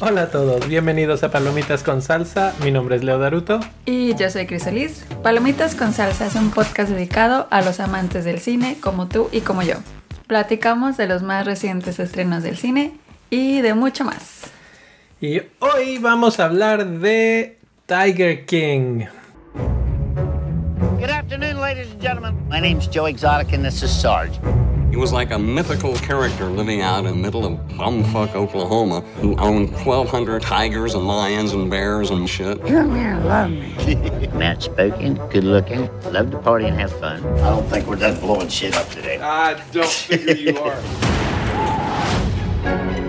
Hola a todos, bienvenidos a Palomitas con Salsa. Mi nombre es Leo Daruto. Y yo soy Crisolis. Palomitas con Salsa es un podcast dedicado a los amantes del cine como tú y como yo. Platicamos de los más recientes estrenos del cine y de mucho más. Y hoy vamos a hablar de Tiger King. Good afternoon, ladies and gentlemen. My name's Joe Exotic, and this is Sarge. He was like a mythical character living out in the middle of bumfuck Oklahoma who owned 1,200 tigers and lions and bears and shit. Come here, love me. Matt spoken, good looking, love to party and have fun. I don't think we're done blowing shit up today. I don't figure you are.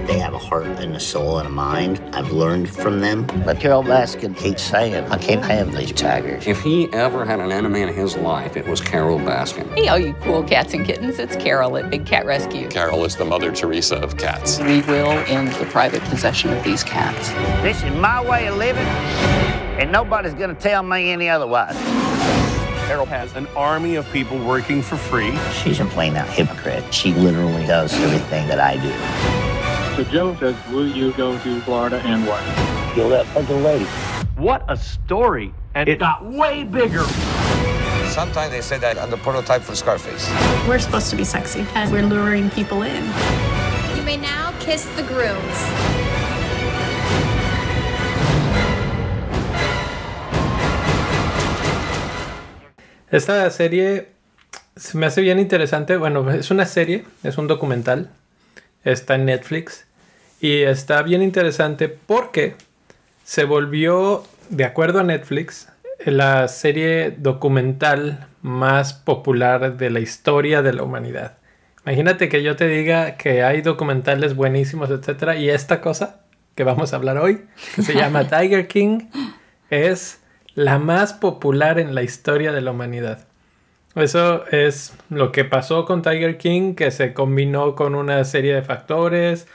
They have a heart and a soul and a mind. I've learned from them. But Carol Baskin keeps saying, I can't have these tigers. If he ever had an enemy in his life, it was Carol Baskin. Hey, all you cool cats and kittens, it's Carol at Big Cat Rescue. Carol is the Mother Teresa of cats. We will end the private possession of these cats. This is my way of living, and nobody's gonna tell me any otherwise. Carol has an army of people working for free. She's a plain out hypocrite. She literally does everything that I do. So Joe says, will you go to Florida and what? Kill that fucking lady. What a story! And it got way bigger. Sometimes they say that on the prototype for Scarface. We're supposed to be sexy, and we're luring people in. You may now kiss the grooms. Esta serie se me hace bien interesante. Bueno, es una serie, es un documental. Está en Netflix. Y está bien interesante porque se volvió, de acuerdo a Netflix, la serie documental más popular de la historia de la humanidad. Imagínate que yo te diga que hay documentales buenísimos, etcétera, y esta cosa que vamos a hablar hoy, que se llama Tiger King, es la más popular en la historia de la humanidad. Eso es lo que pasó con Tiger King, que se combinó con una serie de factores,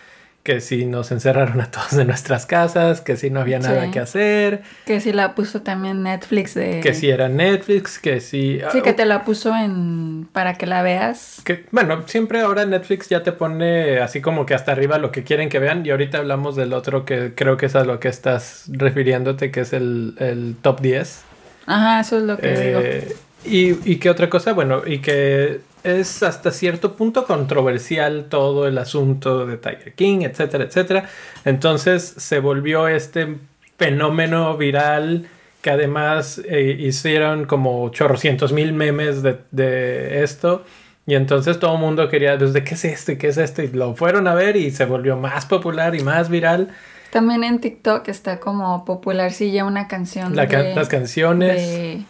que si nos encerraron a todos en nuestras casas, que si no había nada Sí. que hacer, Que si la puso también Netflix de... que si era Netflix, que si... Sí, que te la puso en... para que la veas. que- bueno, siempre ahora Netflix ya te pone así como que hasta arriba lo que quieren que vean y ahorita hablamos del otro que creo que es a lo que estás refiriéndote, que es el, el top 10. Ajá, eso es lo que digo. Eh, y, y qué otra cosa, bueno, y que es hasta cierto punto controversial todo el asunto de Tiger King, etcétera, etcétera. Entonces se volvió este fenómeno viral que además eh, hicieron como chorrocientos mil memes de, de esto. Y entonces todo el mundo quería, ¿desde qué es esto? y ¿Qué es esto? Y lo fueron a ver y se volvió más popular y más viral. También en TikTok está como popular si ya una canción La de- las canciones. de,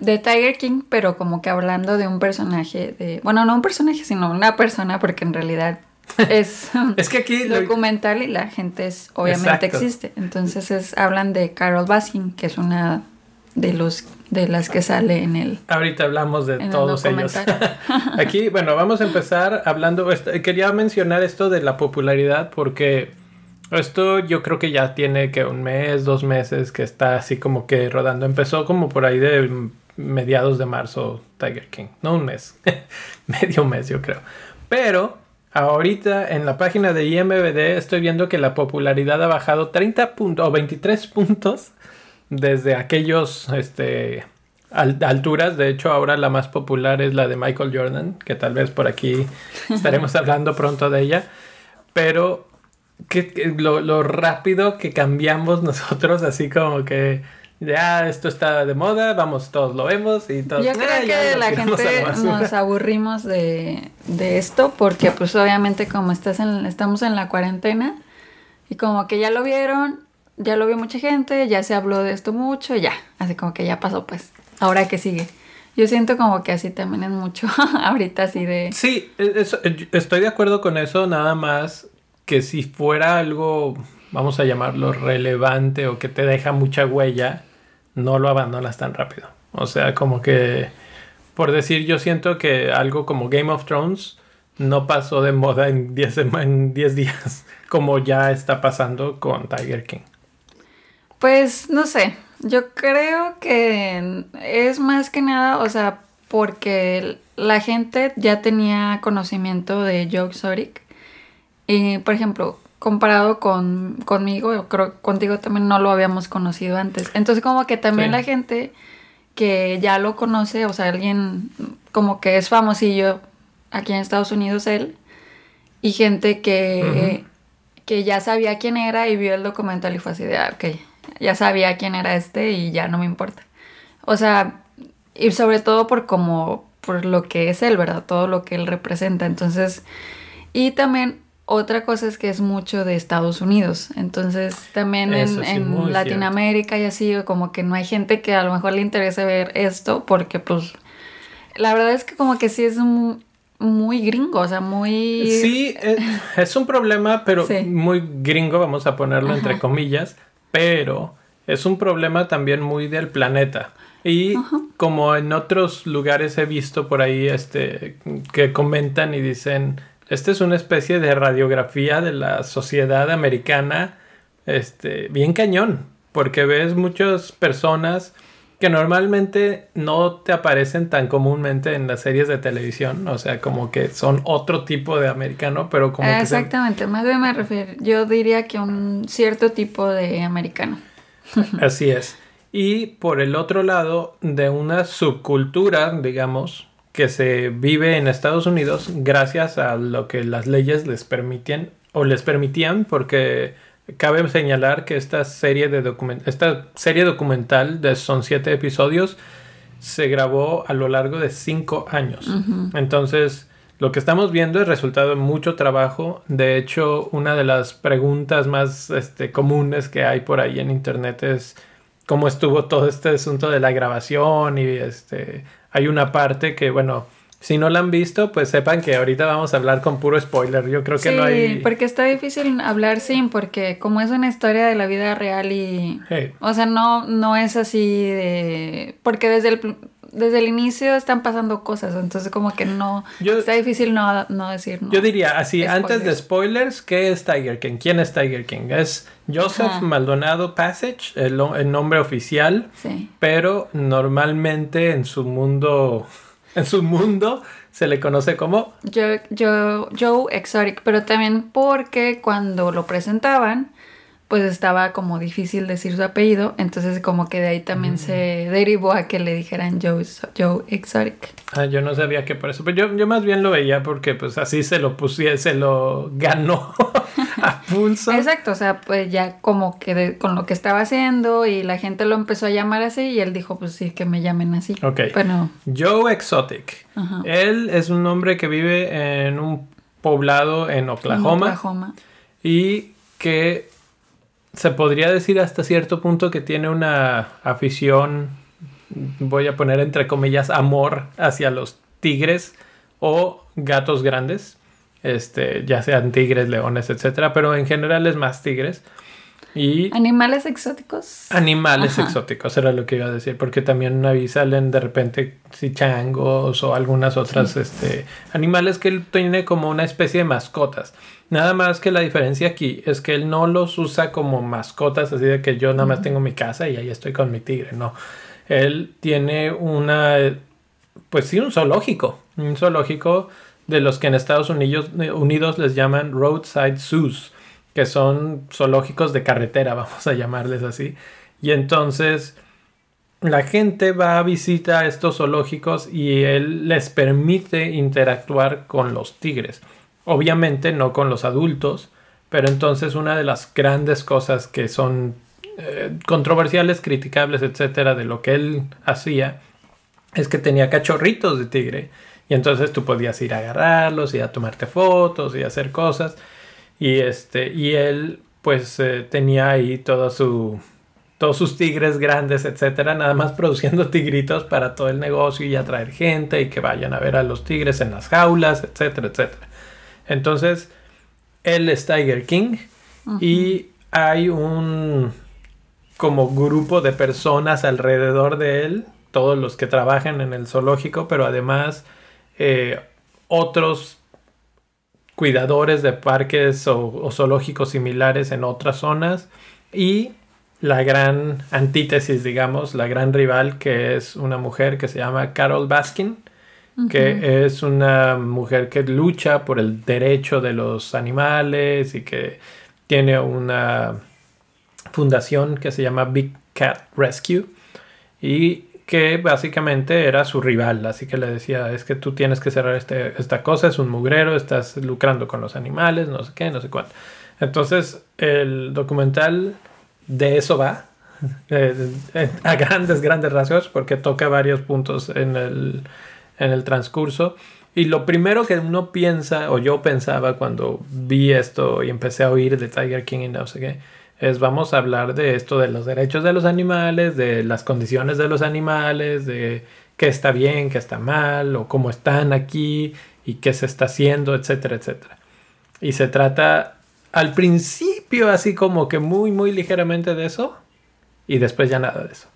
de Tiger King, pero como que hablando de un personaje de... Bueno, no un personaje, sino una persona, porque en realidad es... Es que aquí lo- documental y la gente es obviamente Exacto. existe. Entonces es, hablan de Carol Baskin, que es una de los de las que sale en el Ahorita hablamos de el todos ellos. Aquí, bueno, vamos a empezar hablando. est- Quería mencionar esto de la popularidad porque esto yo creo que ya tiene que un mes, dos meses que está así como que rodando. Empezó como por ahí de mediados de marzo Tiger King. No un mes, medio mes yo creo. Pero ahorita en la página de IMBD estoy viendo que la popularidad ha bajado 30 puntos o 23 puntos desde aquellos este, al- alturas. De hecho, ahora la más popular es la de Michael Jordan, que tal vez por aquí estaremos hablando pronto de ella. Pero que, que lo, lo rápido que cambiamos nosotros, así como que ya esto está de moda, vamos, todos lo vemos y todos... Yo "Ah, creo ya que la gente basura". nos aburrimos de, de esto porque pues obviamente como estás en, estamos en la cuarentena y como que ya lo vieron, ya lo vio mucha gente, ya se habló de esto mucho, ya, así como que ya pasó pues, ahora que sigue. Yo siento como que así también es mucho ahorita así de... Sí, e- eso- estoy de acuerdo con eso, nada más que si fuera algo, vamos a llamarlo relevante o que te deja mucha huella, no lo abandonas tan rápido. O sea, como que, por decir, yo siento que algo como Game of Thrones no pasó de moda en 10 sema- en 10 días, como ya está pasando con Tiger King. Pues no sé, yo creo que es más que nada, o sea, porque la gente ya tenía conocimiento de Joe Exotic. Y, por ejemplo, comparado con, conmigo, creo contigo también no lo habíamos conocido antes. Entonces, como que también la gente que ya lo conoce, o sea, alguien como que es famosillo aquí en Estados Unidos él, y gente que, que ya sabía quién era y vio el documental y fue así de, ah, ok, ya sabía quién era este y ya no me importa. O sea, y sobre todo por como, por lo que es él, ¿verdad? Todo lo que él representa. Entonces, y también otra cosa es que es mucho de Estados Unidos. Entonces, también en, Latinoamérica y así, como que no hay gente que a lo mejor le interese ver esto, porque pues, la verdad es que como que sí es muy, gringo, o sea, muy... Sí, eh, es, un problema, pero muy gringo, vamos a ponerlo entre comillas, pero es un problema también muy del planeta. Y como en otros lugares he visto por ahí este que comentan y dicen, esta es una especie de radiografía de la sociedad americana, este, bien cañón, porque ves muchas personas que normalmente no te aparecen tan comúnmente en las series de televisión, o sea, como que son otro tipo de americano, pero como Exactamente, más bien me refiero, yo diría que un cierto tipo de americano. Así es. Y por el otro lado, de una subcultura, digamos, que se vive en Estados Unidos gracias a lo que las leyes les permitían o les permitían, porque cabe señalar que esta serie, de esta serie documental de son siete episodios se grabó a lo largo de cinco años. Entonces, lo que estamos viendo es resultado de mucho trabajo. De hecho, una de las preguntas más este, comunes que hay por ahí en internet es cómo estuvo todo este asunto de la grabación y este hay una parte que bueno si no la han visto, pues sepan que ahorita vamos a hablar con puro spoiler. Yo creo que no hay. Sí, porque está difícil hablar sin, porque como es una historia de la vida real y. O sea, no, no es así de. Porque desde el desde el inicio están pasando cosas, entonces como que no está difícil no, no decir. yo diría así, antes de spoilers, ¿qué es Tiger King? ¿Quién es Tiger King? Es Joseph Maldonado Passage, el, nombre oficial, sí. pero normalmente en su mundo, en su mundo se le conoce como Joe, Joe, Joe Exotic, pero también porque cuando lo presentaban pues estaba como difícil decir su apellido, entonces como que de ahí también se derivó a que le dijeran Joe, Joe Exotic. Ah, yo no sabía que por eso, pero yo, yo más bien lo veía porque pues así se lo pusiese, se lo ganó a pulso. Exacto, o sea, pues ya como que con lo que estaba haciendo y la gente lo empezó a llamar así y él dijo, pues sí, que me llamen así. Ok. Bueno. Joe Exotic. Él es un hombre que vive en un poblado en Oklahoma. En Oklahoma. Y que se podría decir hasta cierto punto que tiene una afición, voy a poner entre comillas, amor hacia los tigres o gatos grandes, este, ya sean tigres, leones, etcétera, pero en general es más tigres. Y animales exóticos. Animales exóticos, era lo que iba a decir, porque también ahí salen de repente si changos o algunas otras este, animales que él tiene como una especie de mascotas. Nada más que la diferencia aquí es que él no los usa como mascotas, así de que yo nada más tengo mi casa y ahí estoy con mi tigre, no. Él tiene una, pues sí, un zoológico, un zoológico de los que en Estados Unidos, Unidos les llaman roadside zoos que son zoológicos de carretera, vamos a llamarles así. Y entonces la gente va a visitar estos zoológicos y él les permite interactuar con los tigres. Obviamente no con los adultos, pero entonces una de las grandes cosas que son eh, controversiales, criticables, etcétera, de lo que él hacía es que tenía cachorritos de tigre. Y entonces tú podías ir a agarrarlos y a tomarte fotos y hacer cosas. Y este, y él pues eh, tenía ahí todo su, todos sus tigres grandes, etcétera, nada más produciendo tigritos para todo el negocio y atraer gente y que vayan a ver a los tigres en las jaulas, etcétera, etcétera. Entonces, él es Tiger King y hay un como grupo de personas alrededor de él, todos los que trabajan en el zoológico, pero además eh, otros cuidadores de parques o, zoológicos similares en otras zonas. Y la gran antítesis, digamos, la gran rival, que es una mujer que se llama Carol Baskin, que es una mujer que lucha por el derecho de los animales y que tiene una fundación que se llama Big Cat Rescue. Y que básicamente era su rival, así que le decía, es que tú tienes que cerrar este, esta cosa, es un mugrero, estás lucrando con los animales, no sé qué, no sé cuánto. Entonces, el documental de eso va, eh, eh, a grandes, grandes rasgos, porque toca varios puntos en el, en el transcurso. Y lo primero que uno piensa, o yo pensaba cuando vi esto y empecé a oír de Tiger King y no sé qué, es vamos a hablar de esto, de los derechos de los animales, de las condiciones de los animales, de qué está bien, qué está mal, o cómo están aquí y qué se está haciendo, etcétera, etcétera. Y se trata al principio así como que muy, muy ligeramente de eso y después ya nada de eso.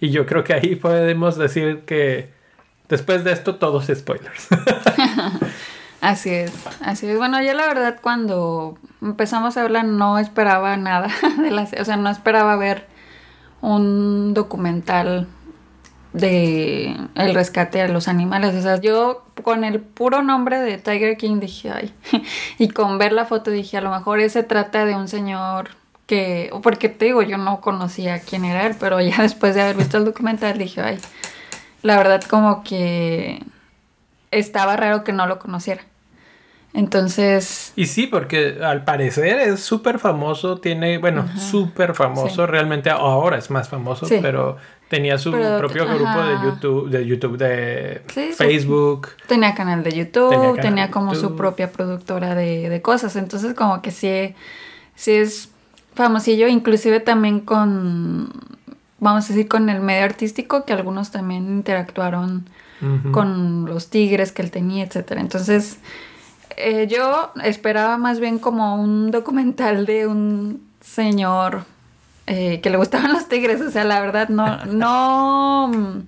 Y yo creo que ahí podemos decir que Después de esto, todos spoilers. así es, así es. Bueno, yo la verdad cuando empezamos a hablar no esperaba nada de la o sea, no esperaba ver un documental de el rescate de los animales. O sea, yo con el puro nombre de Tiger King dije, ay, y con ver la foto dije, a lo mejor ese trata de un señor que, porque te digo, yo no conocía quién era él, pero ya después de haber visto el documental dije, ay, la verdad como que estaba raro que no lo conociera. Entonces... Y sí, porque al parecer es súper famoso, tiene, bueno, súper famoso, realmente ahora es más famoso, pero tenía su propio grupo de YouTube, de YouTube, de Facebook. Tenía canal de YouTube, tenía, como su propia productora de, de, cosas, entonces como que sí, sí es famosillo, inclusive también con vamos a decir, con el medio artístico, que algunos también interactuaron con los tigres que él tenía, etcétera. Entonces, eh, yo esperaba más bien como un documental de un señor eh, que le gustaban los tigres. O sea, la verdad, no, no,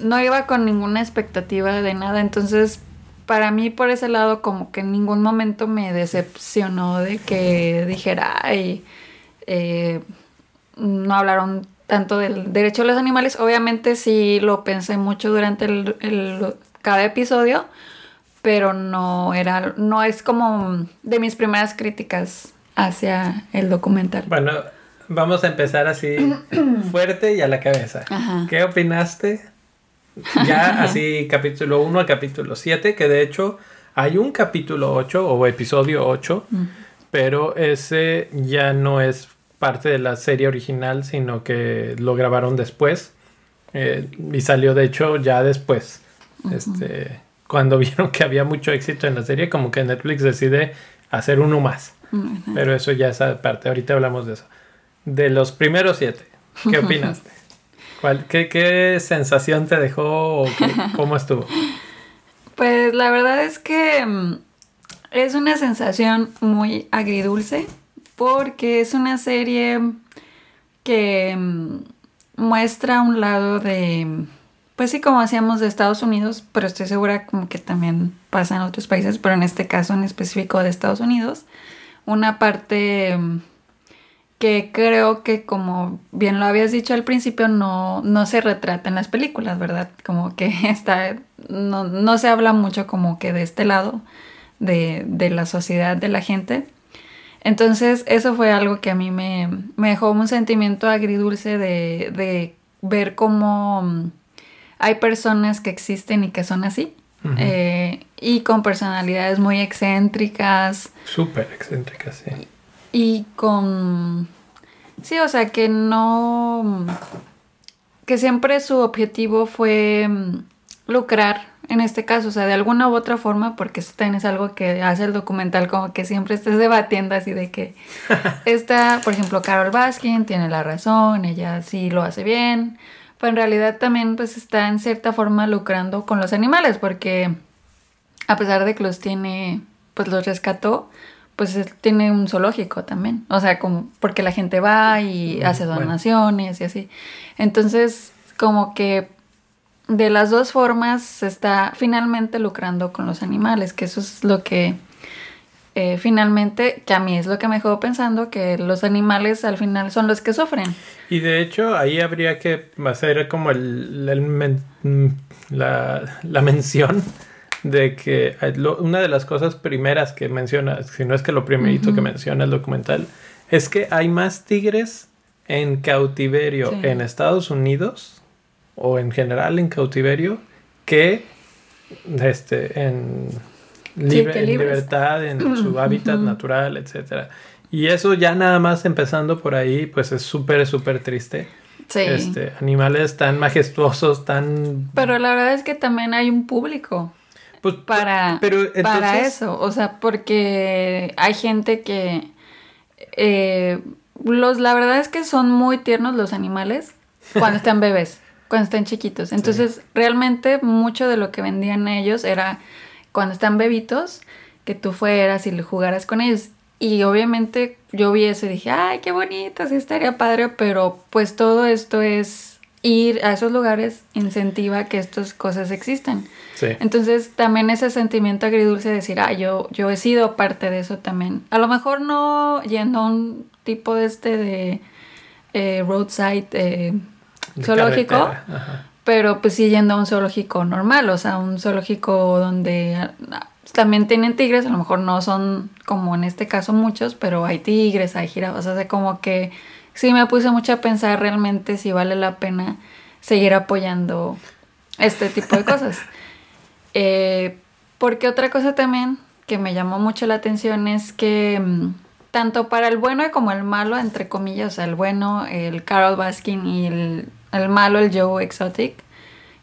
no iba con ninguna expectativa de nada. Entonces, para mí, por ese lado, como que en ningún momento me decepcionó de que dijera, ay, eh, no hablaron tanto del derecho de los animales. Obviamente sí lo pensé mucho durante el, cada episodio, pero no era, no es como de mis primeras críticas hacia el documental. Bueno, vamos a empezar así fuerte y a la cabeza. ¿Qué opinaste? Ya así capítulo 1 a capítulo 7, que de hecho hay un capítulo 8 o episodio 8, pero ese ya no es parte de la serie original, sino que lo grabaron después. Eh, y salió de hecho ya después. Este, cuando vieron que había mucho éxito en la serie, como que Netflix decide hacer uno más. Pero eso ya es aparte, ahorita hablamos de eso. De los primeros siete, ¿qué opinaste? ¿Cuál, qué, qué, sensación te dejó o cómo estuvo? Pues la verdad es que mm, es una sensación muy agridulce porque es una serie que mm, muestra un lado de, pues sí, como hacíamos de Estados Unidos, pero estoy segura como que también pasa en otros países, pero en este caso en específico de Estados Unidos, una parte mm, que creo que como bien lo habías dicho al principio, no, no se retrata en las películas, ¿verdad? Como que está, no, no se habla mucho como que de este lado de, de la sociedad, de la gente. Entonces eso fue algo que a mí me, dejó un sentimiento agridulce de, ver cómo mm, hay personas que existen y que son así. Eh, y con personalidades muy excéntricas. Súper excéntricas, sí. Y con... Sí, o sea, que no... Que siempre su objetivo fue mm, lucrar en este caso, o sea, de alguna u otra forma, porque eso también es algo que hace el documental, como que siempre estés debatiendo así de que esta, por ejemplo, Carol Baskin tiene la razón, ella sí lo hace bien, pero en realidad también pues está en cierta forma lucrando con los animales, porque a pesar de que los tiene, pues los rescató, pues tiene un zoológico también, o sea, como porque la gente va y hace donaciones y así. Entonces, como que de las dos formas se está finalmente lucrando con los animales, que eso es lo que eh, finalmente, que a mí es lo que me dejó pensando, que los animales al final son los que sufren. Y de hecho, ahí habría que hacer como el, el men- la, la mención de que lo- una de las cosas primeras que menciona, si no es que lo primerito que menciona el documental, es que hay más tigres en cautiverio Sí. en Estados Unidos o en general en cautiverio que este en, libre- en libertad en su hábitat natural, etcétera. Y eso ya nada más empezando por ahí, pues es súper, súper triste. Sí. Este, animales tan majestuosos, tan... Pero la verdad es que también hay un público Pues, para, pero para eso. O sea, porque hay gente que... eh, los, la verdad es que son muy tiernos los animales cuando están bebés, cuando están chiquitos. Entonces, realmente mucho de lo que vendían ellos era cuando están bebitos, que tú fueras y jugaras con ellos. Y obviamente yo vi eso y dije, ay, qué bonito, sí estaría padre, pero pues todo esto es ir a esos lugares incentiva que estas cosas existan. Sí. Entonces también ese sentimiento agridulce de decir, ah, yo, yo he sido parte de eso también. A lo mejor no yendo a un tipo de este de eh, roadside eh, zoológico, ajá. Pero pues sí yendo a un zoológico normal, o sea, un zoológico donde ah, también tienen tigres, a lo mejor no son como en este caso muchos, pero hay tigres, hay jirafas, o sea, como que sí me puse mucho a pensar realmente si vale la pena seguir apoyando este tipo de cosas. Eh, porque otra cosa también que me llamó mucho la atención es que mm, tanto para el bueno como el malo, entre comillas, o sea, el bueno, el Carol Baskin y el, el malo, el Joe Exotic,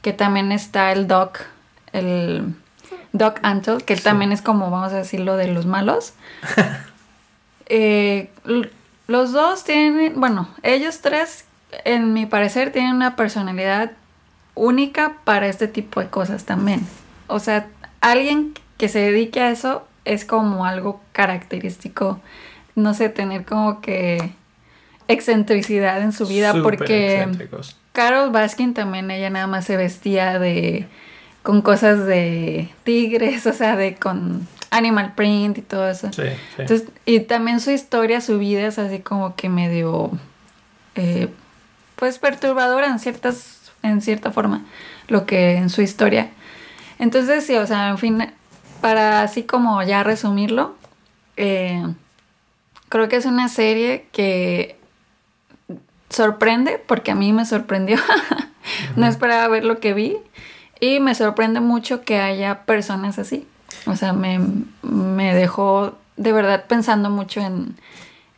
que también está el Doc, el Doc Antle, que también es como, vamos a decirlo, de los malos. Eh, los dos tienen, bueno, ellos tres, en mi parecer, tienen una personalidad única para este tipo de cosas también. O sea, alguien que se dedique a eso es como algo característico, no sé, tener como que excentricidad en su vida porque excéntricos. Carol Baskin también ella nada más se vestía de con cosas de tigres, o sea, de con animal print y todo eso. Sí, sí. Entonces, y también su historia, su vida es así como que medio, eh, pues perturbadora en ciertas, en cierta forma, lo que en su historia. Entonces, sí, o sea, en fin, para así como ya resumirlo, eh, creo que es una serie que sorprende, porque a mí me sorprendió. no esperaba ver lo que vi. Y me sorprende mucho que haya personas así. O sea, me, me dejó de verdad pensando mucho en,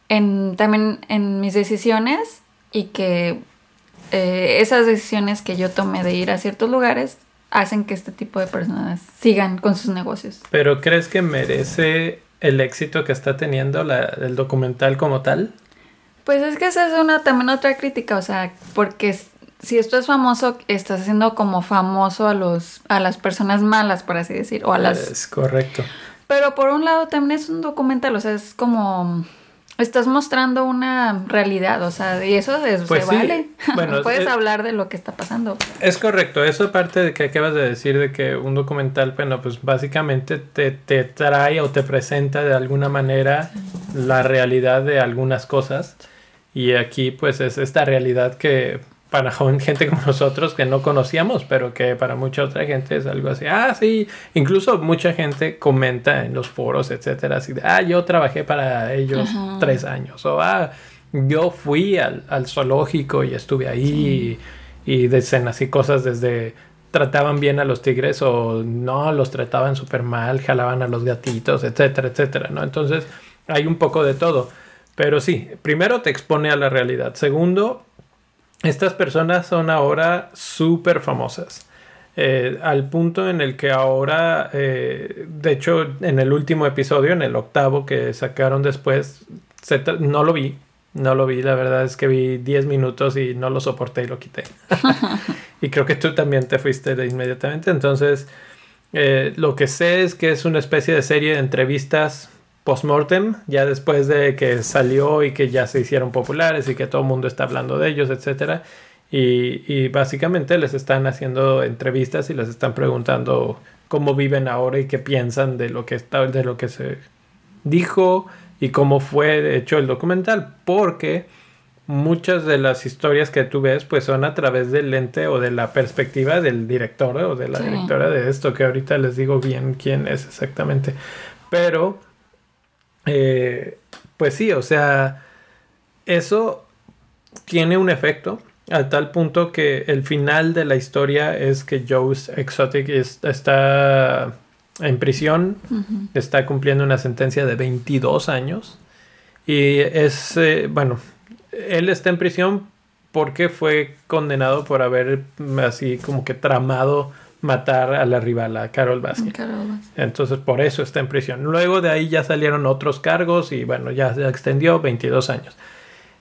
en también en mis decisiones y que eh, esas decisiones que yo tomé de ir a ciertos lugares hacen que este tipo de personas sigan con sus negocios. Pero ¿crees que merece el éxito que está teniendo la- el documental como tal? Pues es que esa es una también otra crítica, o sea, porque si esto es famoso, estás haciendo como famoso a los a las personas malas, por así decir, o a las Es correcto. Pero por un lado también es un documental, o sea, es como estás mostrando una realidad, o sea, y eso es- Pues se sí, vale. bueno, Puedes es- hablar de lo que está pasando. Es correcto, eso parte de que acabas de decir de que un documental, bueno, pues básicamente te, te trae o te presenta de alguna manera la realidad de algunas cosas y aquí pues es esta realidad que para joven- gente como nosotros que no conocíamos, pero que para mucha otra gente es algo así, ah, sí, incluso mucha gente comenta en los foros, etcétera, así de, ah, yo trabajé para ellos Ajá. tres años, o ah, yo fui al, al zoológico y estuve ahí y, y dicen así cosas desde trataban bien a los tigres o no, los trataban súper mal, jalaban a los gatitos, etcétera, etcétera, ¿no? Entonces hay un poco de todo. Pero sí, primero te expone a la realidad. Segundo, estas personas son ahora súper famosas. Eh, al punto en el que ahora, eh, de hecho, en el último episodio, en el octavo que sacaron después, se no lo vi, no lo vi, la verdad es que vi 10 minutos y no lo soporté y lo quité. y creo que tú también te fuiste de inmediatamente. Entonces, eh, lo que sé es que es una especie de serie de entrevistas post-mortem, ya después de que salió y que ya se hicieron populares y que todo el mundo está hablando de ellos, etcétera. Y, y básicamente les están haciendo entrevistas y les están preguntando cómo viven ahora y qué piensan de lo que está, de lo que se dijo y cómo fue hecho el documental, porque muchas de las historias que tú ves pues son a través del lente o de la perspectiva del director o de la Sí. directora de esto, que ahorita les digo bien quién es exactamente. Pero, eh, pues sí, o sea, eso tiene un efecto a tal punto que el final de la historia es que Joe Exotic es- está en prisión, está cumpliendo una sentencia de 22 años y es, eh, bueno, él está en prisión porque fue condenado por haber así como que tramado matar a la rival, a Carol Baskin. Carol Baskin. Entonces por eso está en prisión. Luego de ahí ya salieron otros cargos y bueno, ya se extendió 22 años.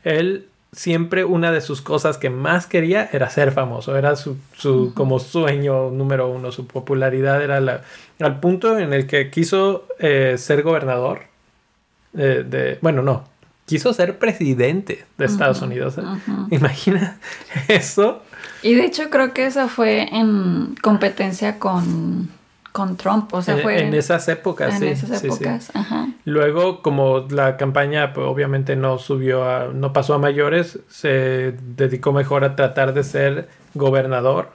Él siempre una de sus cosas que más quería era ser famoso, era su, su como sueño número uno, su popularidad era la, al punto en el que quiso eh, ser gobernador eh, de, bueno, no, quiso ser presidente de Estados Ujú, Unidos. ujú. Imagina eso. Y de hecho creo que esa fue en competencia con, con Trump. O sea, en, fue en esas épocas, en sí. esas sí, sí. épocas. Ajá. Luego, como la campaña pues, obviamente no subió a, no pasó a mayores, se dedicó mejor a tratar de ser gobernador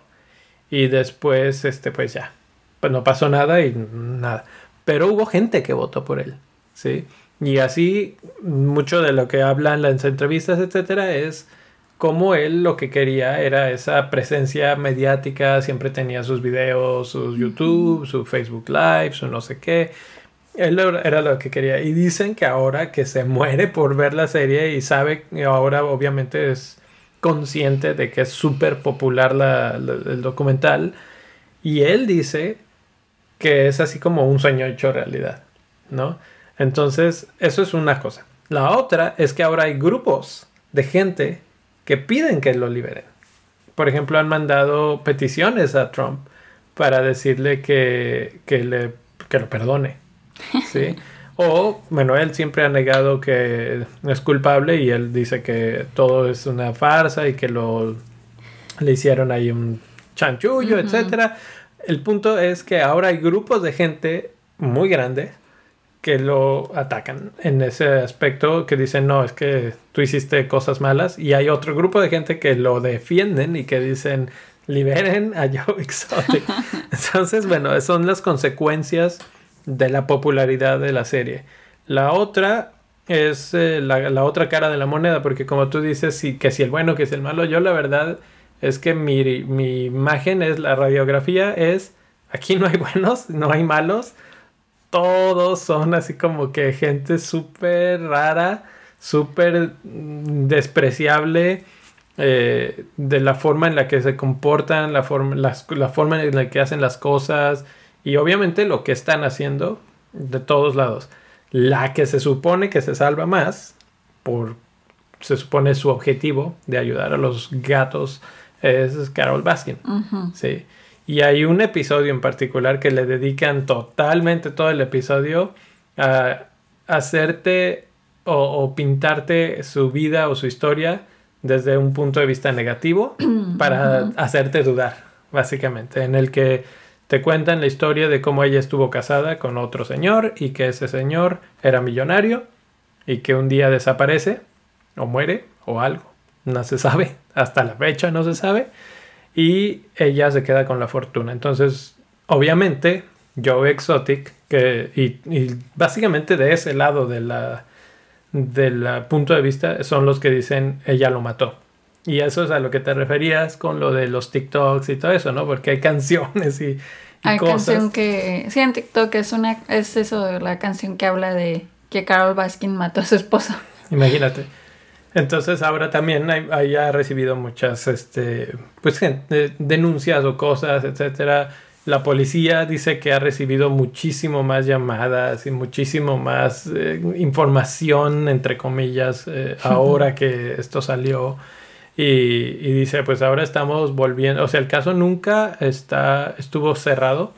y después, este, pues ya, pues no pasó nada y nada. Pero hubo gente que votó por él, ¿sí? Y así, mucho de lo que hablan en las entrevistas, etcétera, es cómo él lo que quería era esa presencia mediática, siempre tenía sus videos, sus YouTube, su Facebook Live, su no sé qué. Él era lo que quería. Y dicen que ahora que se muere por ver la serie y sabe, ahora obviamente es consciente de que es súper popular la- la- el documental. Y él dice que es así como un sueño hecho realidad, ¿no? Entonces, eso es una cosa. La otra es que ahora hay grupos de gente que piden que lo liberen. Por ejemplo, han mandado peticiones a Trump para decirle que, que, le, que lo perdone. ¿sí? O, bueno, él siempre ha negado que es culpable y él dice que todo es una farsa y que lo le hicieron ahí un chanchullo, etcétera. El punto es que ahora hay grupos de gente muy grande que lo atacan en ese aspecto, que dicen, no, es que tú hiciste cosas malas, y hay otro grupo de gente que lo defienden y que dicen, liberen a Joe Exotic. Entonces, bueno, son las consecuencias de la popularidad de la serie. La otra es eh, la, la otra cara de la moneda, porque como tú dices, sí, que si el bueno, que si el malo, yo la verdad es que mi, mi imagen es, la radiografía es, aquí no hay buenos, no hay malos, todos son así como que gente súper rara, súper mm, despreciable eh, de la forma en la que se comportan, la forma, las- la forma en la que hacen las cosas y obviamente lo que están haciendo de todos lados. La que se supone que se salva más, por se supone su objetivo de ayudar a los gatos, es Carol Baskin. Sí. Y hay un episodio en particular que le dedican totalmente todo el episodio a hacerte o, o pintarte su vida o su historia desde un punto de vista negativo para hacerte dudar, básicamente, en el que te cuentan la historia de cómo ella estuvo casada con otro señor y que ese señor era millonario y que un día desaparece o muere o algo, no se sabe, hasta la fecha no se sabe y ella se queda con la fortuna. Entonces, obviamente, Joe Exotic, que, y, y básicamente de ese lado de la, del punto de vista, son los que dicen ella lo mató. Y eso es a lo que te referías con lo de los TikToks y todo eso, ¿no? Porque hay canciones y, y Hay cosas. canción que. Sí, en TikTok es una. Es eso, la canción que habla de que Carol Baskin mató a su esposa. Imagínate. Entonces ahora también hay- hay- ha recibido muchas este, pues, de- denuncias o cosas, etcétera. La policía dice que ha recibido muchísimo más llamadas y muchísimo más eh, información, entre comillas, eh, ahora que esto salió. Y, y dice, pues ahora estamos volviendo, o sea, el caso nunca está, estuvo cerrado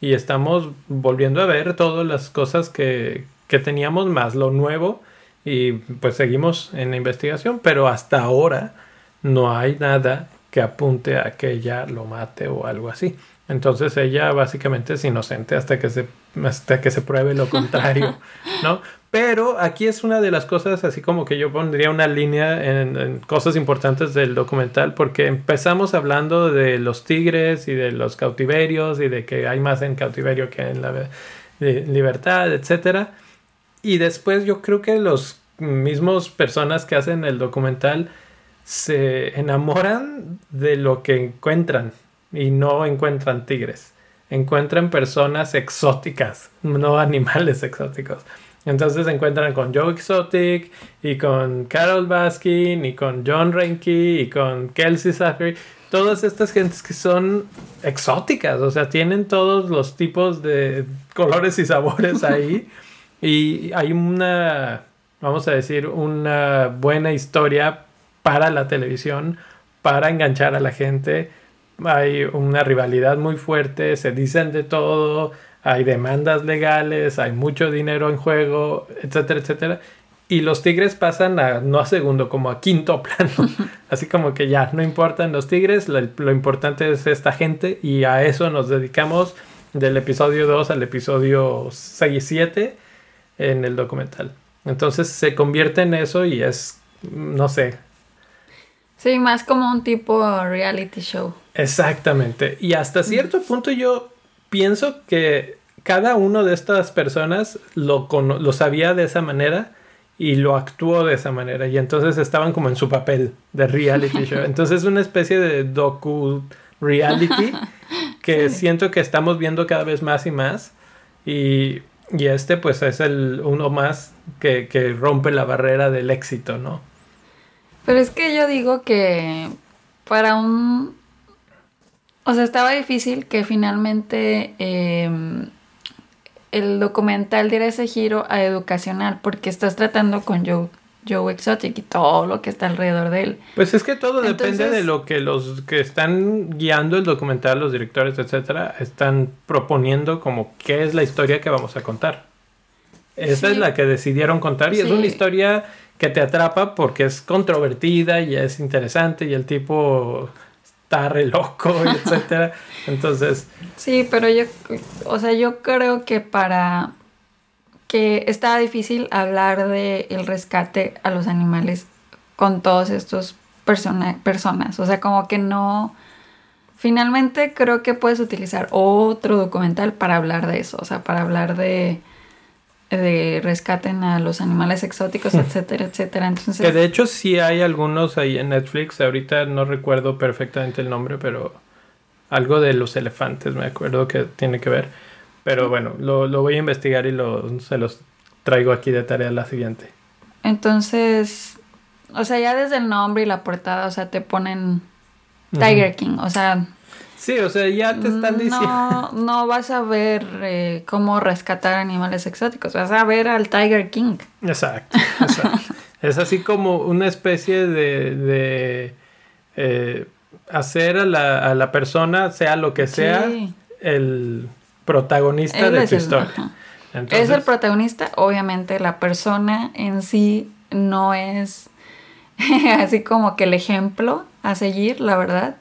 y estamos volviendo a ver todas las cosas que, que teníamos más lo nuevo y pues seguimos en la investigación, pero hasta ahora no hay nada que apunte a que ella lo mate o algo así. Entonces ella básicamente es inocente hasta que se, hasta que se pruebe lo contrario, ¿no? Pero aquí es una de las cosas, así como que yo pondría una línea en, en, cosas importantes del documental, porque empezamos hablando de los tigres y de los cautiverios y de que hay más en cautiverio que en la libertad, etc. Y después yo creo que los mismos personas que hacen el documental se enamoran de lo que encuentran y no encuentran tigres. Encuentran personas exóticas, no animales exóticos. Entonces se encuentran con Joe Exotic y con Carol Baskin y con John Renke y con Kelsey Zachary. Todas estas gentes que son exóticas, o sea, tienen todos los tipos de colores y sabores ahí. y hay una, vamos a decir, una buena historia para la televisión, para enganchar a la gente. Hay una rivalidad muy fuerte, se dicen de todo, hay demandas legales, hay mucho dinero en juego, etcétera, etcétera. Y los Tigres pasan a, no a segundo, como a quinto plano. Así como que ya, no importan los Tigres, lo, lo, importante es esta gente y a eso nos dedicamos del episodio 2 al episodio 6 y 7 en el documental. Entonces se convierte en eso y es, no sé. Sí, más como un tipo reality show. Exactamente. Y hasta cierto punto yo pienso que cada uno de estas personas lo, lo sabía de esa manera y lo actuó de esa manera. Y entonces estaban como en su papel de reality show. Entonces es una especie de docu reality que sí. siento que estamos viendo cada vez más y más. Y, y este pues es el uno más que, que, rompe la barrera del éxito, ¿no? Pero es que yo digo que para un o sea, estaba difícil que finalmente eh, el documental diera ese giro a educacional, porque estás tratando con Joe, Joe Exotic y todo lo que está alrededor de él. Pues es que todo Entonces, depende de lo que los que están guiando el documental, los directores, etcétera, están proponiendo como qué es la historia que vamos a contar. Esa sí. es la que decidieron contar y sí. es una historia que te atrapa porque es controvertida y es interesante y el tipo está re loco, etcétera. Entonces. Sí, pero yo, o sea, yo creo que para que está difícil hablar de el rescate a los animales con todos estos persona, personas. O sea, como que no. Finalmente creo que puedes utilizar otro documental para hablar de eso. O sea, para hablar de de rescaten a los animales exóticos, etcétera, etcétera. Entonces, que de hecho sí hay algunos ahí en Netflix, ahorita no recuerdo perfectamente el nombre, pero algo de los elefantes me acuerdo que tiene que ver. Pero bueno, lo, lo voy a investigar y lo, se los traigo aquí de tarea la siguiente. Entonces, o sea, ya desde el nombre y la portada, o sea, te ponen Tiger uh -huh. King, o sea, Sí, o sea, ya te están diciendo. No, no vas a ver eh, cómo rescatar animales exóticos, vas a ver al Tiger King. Exacto. exacto. es así como una especie de, de eh, hacer a la, a la, persona, sea lo que sea, sí. el protagonista Él de tu el, historia. Entonces, es el protagonista, obviamente la persona en sí no es así como que el ejemplo a seguir, la verdad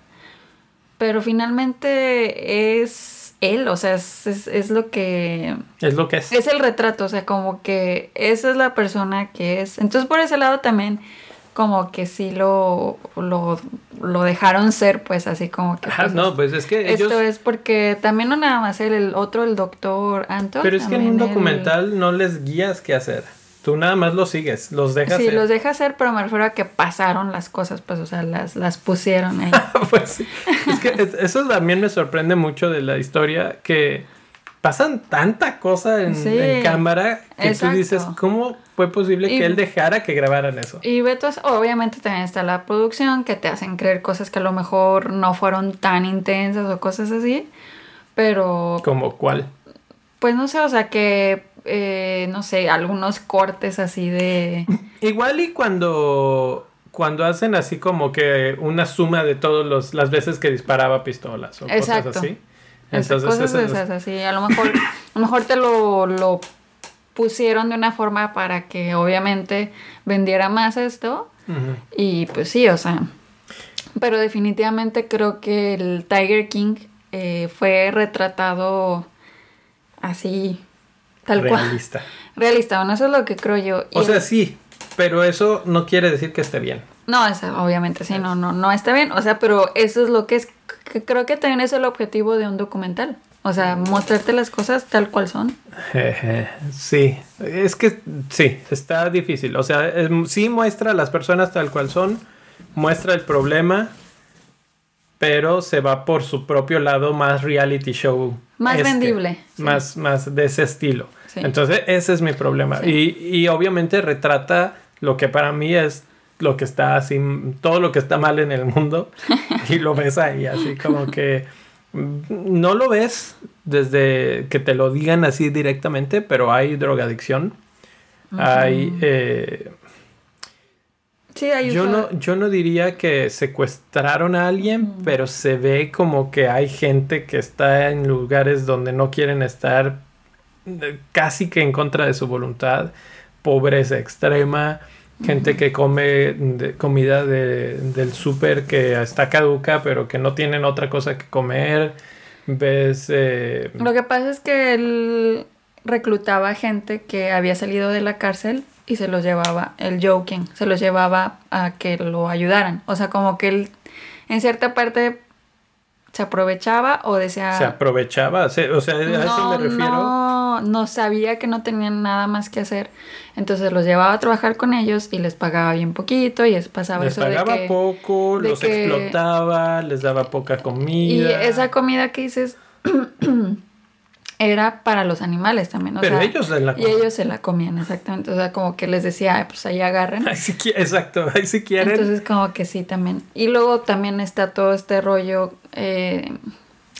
pero finalmente es él, o sea, es, es, es, lo que... Es lo que es. Es el retrato, o sea, como que esa es la persona que es. Entonces por ese lado también como que sí lo, lo, lo dejaron ser, pues así como que... Ah, no, pues es que... Esto es porque también no nada más el otro, el doctor Anton. Pero es que en un documental el... no les guías qué hacer. Tú nada más los sigues, los dejas sí, ser. los dejas hacer, pero me refiero a que pasaron las cosas, pues, o sea, las, las pusieron ahí. pues sí. Es que eso también me sorprende mucho de la historia, que pasan tanta cosa en, sí, en cámara que exacto. tú dices, ¿cómo fue posible y, que él dejara que grabaran eso? Y Beto, obviamente también está la producción, que te hacen creer cosas que a lo mejor no fueron tan intensas o cosas así, pero... ¿Como cuál? Pues no sé, o sea, que eh, no sé, algunos cortes así de... Igual y cuando, cuando hacen así como que una suma de todas las veces que disparaba pistolas o Exacto. cosas así. Entonces, cosas esas, así. A lo mejor, a lo mejor te lo, lo pusieron de una forma para que obviamente vendiera más esto. Uh -huh. Y pues sí, o sea... Pero definitivamente creo que el Tiger King eh, fue retratado así, tal Realista. cual. Realista. Bueno, eso es lo que creo yo. O sea, sí, pero eso no quiere decir que esté bien. No, obviamente, sí, no, no, no está bien. O sea, pero eso es lo que es. Que creo que también es el objetivo de un documental. O sea, mostrarte las cosas tal cual son. Sí, es que sí, está difícil. O sea, sí muestra a las personas tal cual son, muestra el problema, pero se va por su propio lado más reality show. Más este, vendible, sí. Más, más de ese estilo. Sí. Entonces, ese es mi problema. Sí. Y, y obviamente retrata lo que para mí es lo que está así, todo lo que está mal en el mundo. y lo ves ahí, así como que mm, no lo ves desde que te lo digan así directamente, pero hay drogadicción. Hay. eh, Sí, hay yo, no, yo no diría que secuestraron a alguien, pero se ve como que hay gente que está en lugares donde no quieren estar eh, casi que en contra de su voluntad. Pobreza extrema. Gente que come de- comida de- del súper que está caduca, pero que no tienen otra cosa que comer. Ves. eh, Lo que pasa es que él reclutaba gente que había salido de la cárcel y se los llevaba, el joking, se los llevaba a que lo ayudaran. O sea, como que él en cierta parte se aprovechaba o decía... se aprovechaba. o sea, a eso me refiero. no, no sabía que no tenían nada más que hacer. Entonces los llevaba a trabajar con ellos y les pagaba bien poquito y es pasaba Les eso de pagaba que- poco, de los que- explotaba, les daba poca Y comida. esa comida que dices era para los animales también. o Pero sea, ellos se la Y comían. ellos se la comían, exactamente. O sea, como que les decía, "Ay, pues ahí agarren. Ahí sí exacto, ahí si quieren. Entonces, como que sí también. Y luego también está todo este rollo eh,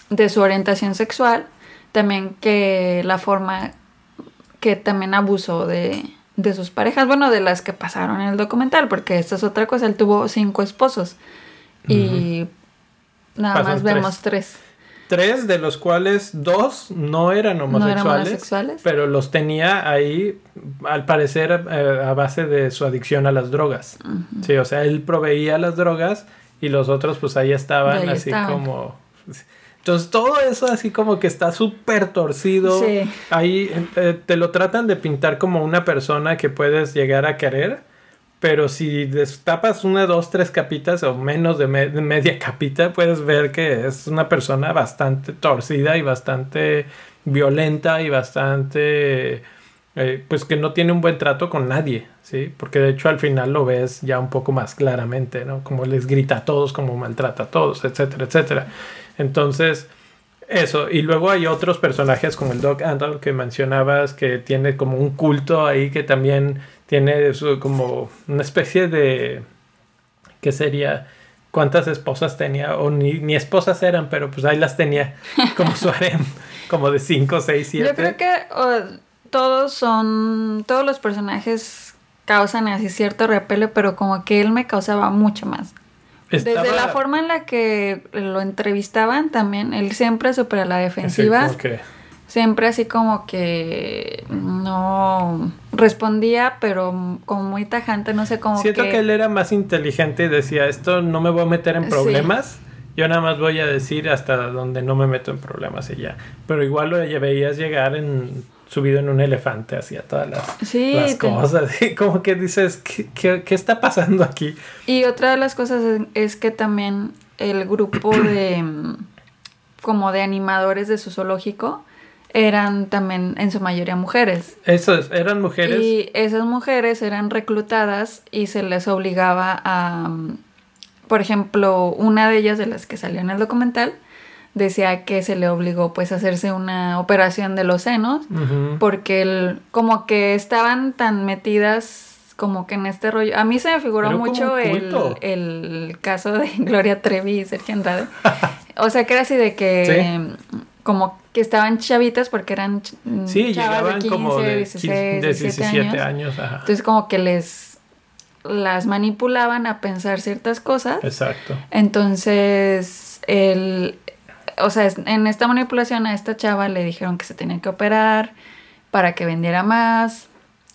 de su orientación sexual. También que la forma que también abusó de, de sus parejas. Bueno, de las que pasaron en el documental, porque esta es otra cosa. Él tuvo cinco esposos. Y nada Pasan más vemos tres. Tres de los cuales dos no eran No homosexuales. eran homosexuales. Pero los tenía ahí, al parecer, eh, a base de su adicción a las drogas. Sí, o sea, él proveía las drogas y los otros pues ahí estaban Ahí así estaban. como... Entonces todo eso así como que está súper torcido. Sí. Ahí eh, te lo tratan de pintar como una persona que puedes llegar a querer. Pero si destapas una, dos, tres capitas o menos de, me- de media capita, puedes ver que es una persona bastante torcida y bastante violenta y bastante... eh, pues que no tiene un buen trato con nadie, ¿sí? Porque de hecho al final lo ves ya un poco más claramente, ¿no? Como les grita a todos, como maltrata a todos, etcétera, etcétera. Entonces, eso. Y luego hay otros personajes como el Doc Andal que mencionabas, que tiene como un culto ahí que también tiene su- como una especie de... ¿Qué sería? ¿Cuántas esposas tenía? O ni, ni esposas eran, pero pues ahí las tenía como su harem, como de 5, 6, 7. Yo creo que oh, todos son, todos los personajes causan así cierto repele, pero como que él me causaba mucho más. Desde la forma en la que lo entrevistaban también, él siempre súper a la defensiva, Sí, siempre así como que no respondía, pero como muy tajante, no sé cómo Siento que... él era más inteligente y decía, esto no me voy a meter en Sí. problemas. Yo nada más voy a decir hasta donde no me meto en problemas y ya. Pero igual lo veías llegar en subido en un elefante hacia todas las, Sí, las te- cosas. Y como que dices, ¿qué, qué, qué está pasando aquí? Y otra de las cosas es, es que también el grupo de mm, como de animadores de su zoológico eran también en su mayoría mujeres. Esos eran mujeres. Y esas mujeres eran reclutadas y se les obligaba a, mm, por ejemplo, una de ellas de las que salió en el documental decía que se le obligó pues a hacerse una operación de los senos porque el, como que estaban tan metidas como que en este rollo. A mí se me figuró Pero mucho el, el caso de Gloria Trevi y Sergio Andrade. o sea, que era así de que como que estaban chavitas porque eran mm, Sí, chavas llegaban de 15, como de 16, 15, de 17 17 años. años. ajá. Entonces como que les las manipulaban a pensar ciertas cosas. Exacto. Entonces, el, o sea, en esta manipulación a esta chava le dijeron que se tenía que operar para que vendiera más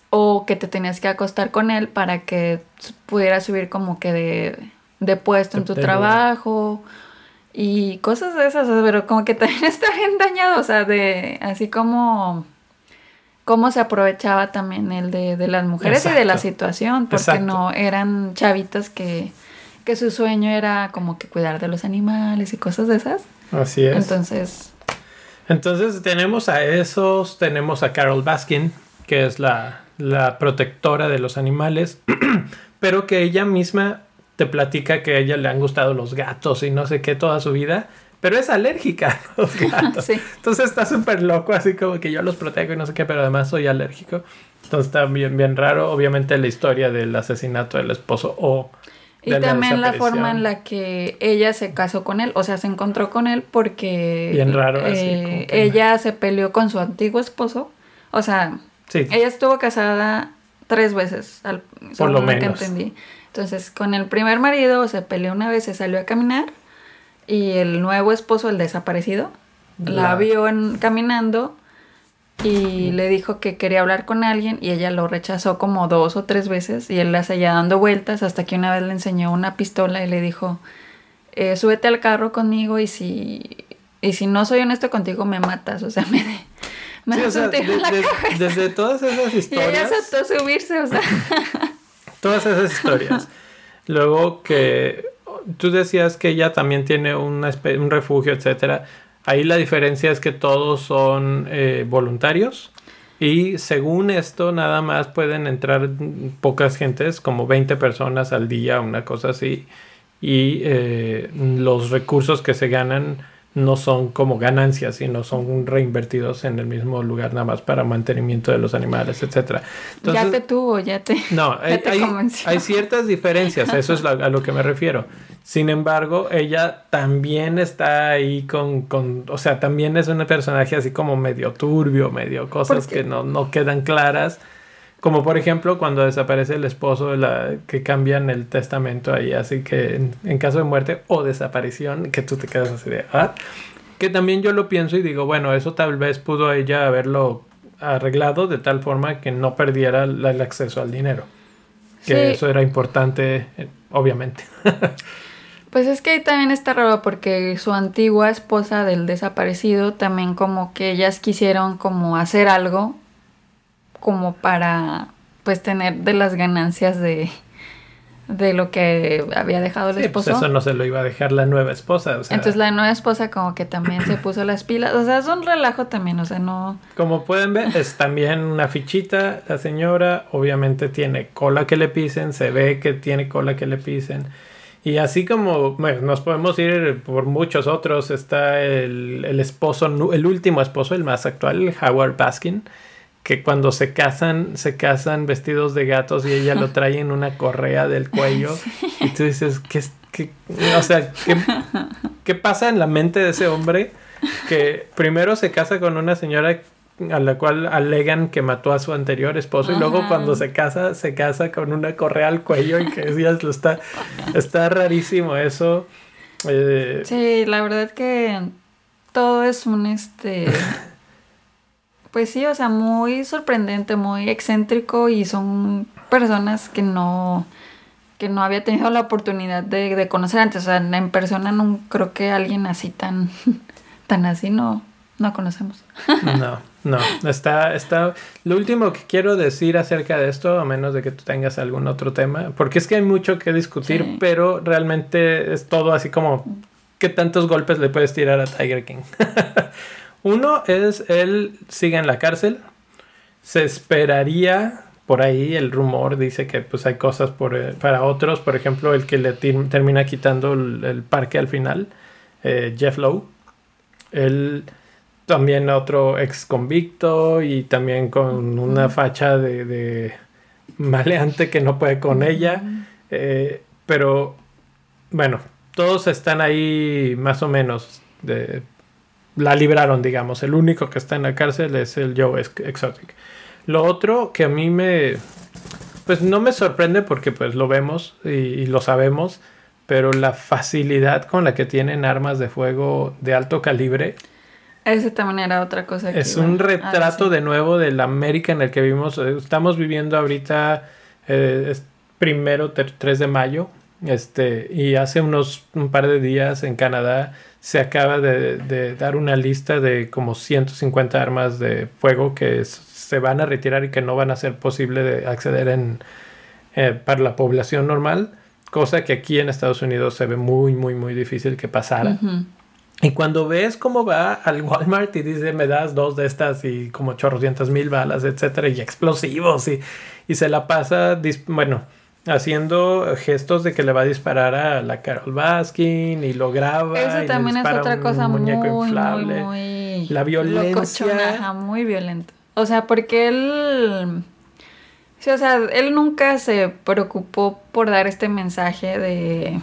o que te tenías que acostar con él para que pudiera subir como que de de puesto en tu trabajo y cosas de esas, pero como que también está bien dañado, o sea, de así como cómo se aprovechaba también el de, de las mujeres y de la situación, porque Exacto. no eran chavitas que, que su sueño era como que cuidar de los animales y cosas de esas. Así es. Entonces, Entonces tenemos a esos, tenemos a Carol Baskin, que es la, la protectora de los animales, pero que ella misma te platica que a ella le han gustado los gatos y no sé qué toda su vida, pero es alérgica a los gatos. Sí. Entonces está súper loco, así como que yo los protejo y no sé qué, pero además soy alérgico. Entonces está bien, bien raro. Obviamente la historia del asesinato del esposo o... y también la forma en la que ella se casó con él, o sea, se encontró con él porque Bien raro, así eh, que- ella se peleó con su antiguo esposo, o sea, Sí, ella estuvo casada tres veces, al, según lo que menos. entendí. Entonces, con el primer marido se peleó una vez, se salió a caminar y el nuevo esposo, el desaparecido, la, La- vio en- caminando y le dijo que quería hablar con alguien y ella lo rechazó como dos o tres veces y él la seguía dando vueltas hasta que una vez le enseñó una pistola y le dijo, eh, súbete al carro conmigo y si, y si no soy honesto contigo me matas, o sea, me, me Sí, o sea, un de- de- desde todas esas Y historias... ella aceptó subirse, o sea. Todas esas historias. Luego que tú decías que ella también tiene espe- un refugio, etcétera. Ahí la diferencia es que todos son eh, voluntarios y según esto nada más pueden entrar pocas gentes, como 20 personas al día, una cosa así. Y eh, los recursos que se ganan no son como ganancias, sino son reinvertidos en el mismo lugar nada más para mantenimiento de los animales, etcétera. ya te tuvo, ya te. no, ya hay, te hay- convenció. hay ciertas diferencias, eso es la- a lo que me refiero. Sin embargo, ella también está ahí con, con, o sea, también es un personaje así como medio turbio, medio cosas que no, no quedan claras. Como por ejemplo cuando desaparece el esposo, la, que cambian el testamento ahí, así que en, en caso de muerte o desaparición, que tú te quedas así de, ¿ah? Que también yo lo pienso y digo, bueno, eso tal vez pudo ella haberlo arreglado de tal forma que no perdiera la- el acceso al dinero. Que Sí. eso era importante, eh, obviamente. Pues es que ahí también está raro porque su antigua esposa del desaparecido también como que ellas quisieron como hacer algo como para pues tener de las ganancias de, de lo que había dejado el Sí, pues esposo. eso no se lo iba a dejar la nueva esposa. O sea, Entonces la nueva esposa como que también se puso las pilas. O sea, es un relajo también, o sea, no... Como pueden ver, es también una fichita. La señora obviamente tiene cola que le pisen, se ve que tiene cola que le pisen. Y así como bueno, nos podemos ir por muchos otros, está el, el esposo, el último esposo, el más actual, Howard Baskin, que cuando se casan, se casan vestidos de gatos y ella lo trae en una correa del cuello. Y tú dices, ¿qué, qué- o sea, ¿qué, ¿qué pasa en la mente de ese hombre? Que primero se casa con una señora a la cual alegan que mató a su anterior esposo y luego cuando se casa, se casa con una correa al cuello y que decías, lo está, está rarísimo eso. Eh, Sí, la verdad que todo es un este... Pues sí, o sea, muy sorprendente, muy excéntrico y son personas que no que no había tenido la oportunidad de, de conocer antes. O sea, en persona no creo que alguien así tan, tan así no, no conocemos. No, no, está, está. Lo último que quiero decir acerca de esto, a menos de que tú tengas algún otro tema, porque es que hay mucho que discutir, Sí. pero realmente es todo así como qué tantos golpes le puedes tirar a Tiger King. Uno es él sigue en la cárcel. Se esperaría por ahí el rumor dice que pues hay cosas por, eh, para otros, por ejemplo el que le termina quitando el, el parque al final, eh, Jeff Lowe. Él también otro ex convicto y también con una facha de, de maleante que no puede con ella. Eh, pero bueno, todos están ahí más o menos. De, la libraron, digamos. El único que está en la cárcel es el Joe Ex- Exotic. Lo otro que a mí me... Pues no me sorprende porque pues lo vemos y, y lo sabemos, pero la facilidad con la que tienen armas de fuego de alto calibre Ese también era otra cosa que es iba un retrato de nuevo del América en el que vivimos. Eh, Estamos viviendo ahorita, eh, es primero, ter- 3 de mayo, Este, y hace unos un par de días en Canadá se acaba de, de dar una lista de como 150 armas de fuego que se van a retirar y que no van a ser posible de acceder en, eh, para la población normal, cosa que aquí en Estados Unidos se ve muy, muy, muy difícil que pasara. Y cuando ves cómo va al Walmart y dice, me das dos de estas y como chorrocientas mil balas, etcétera, y explosivos, y, y se la pasa, bueno, haciendo gestos de que le va a disparar a la Carol Baskin y lo graba. Eso y también le es otra cosa muy, muñeco muy, inflable. muy... La violencia. locochona, muy violenta. O sea, porque él... Sí, o sea, él nunca se preocupó por dar este mensaje de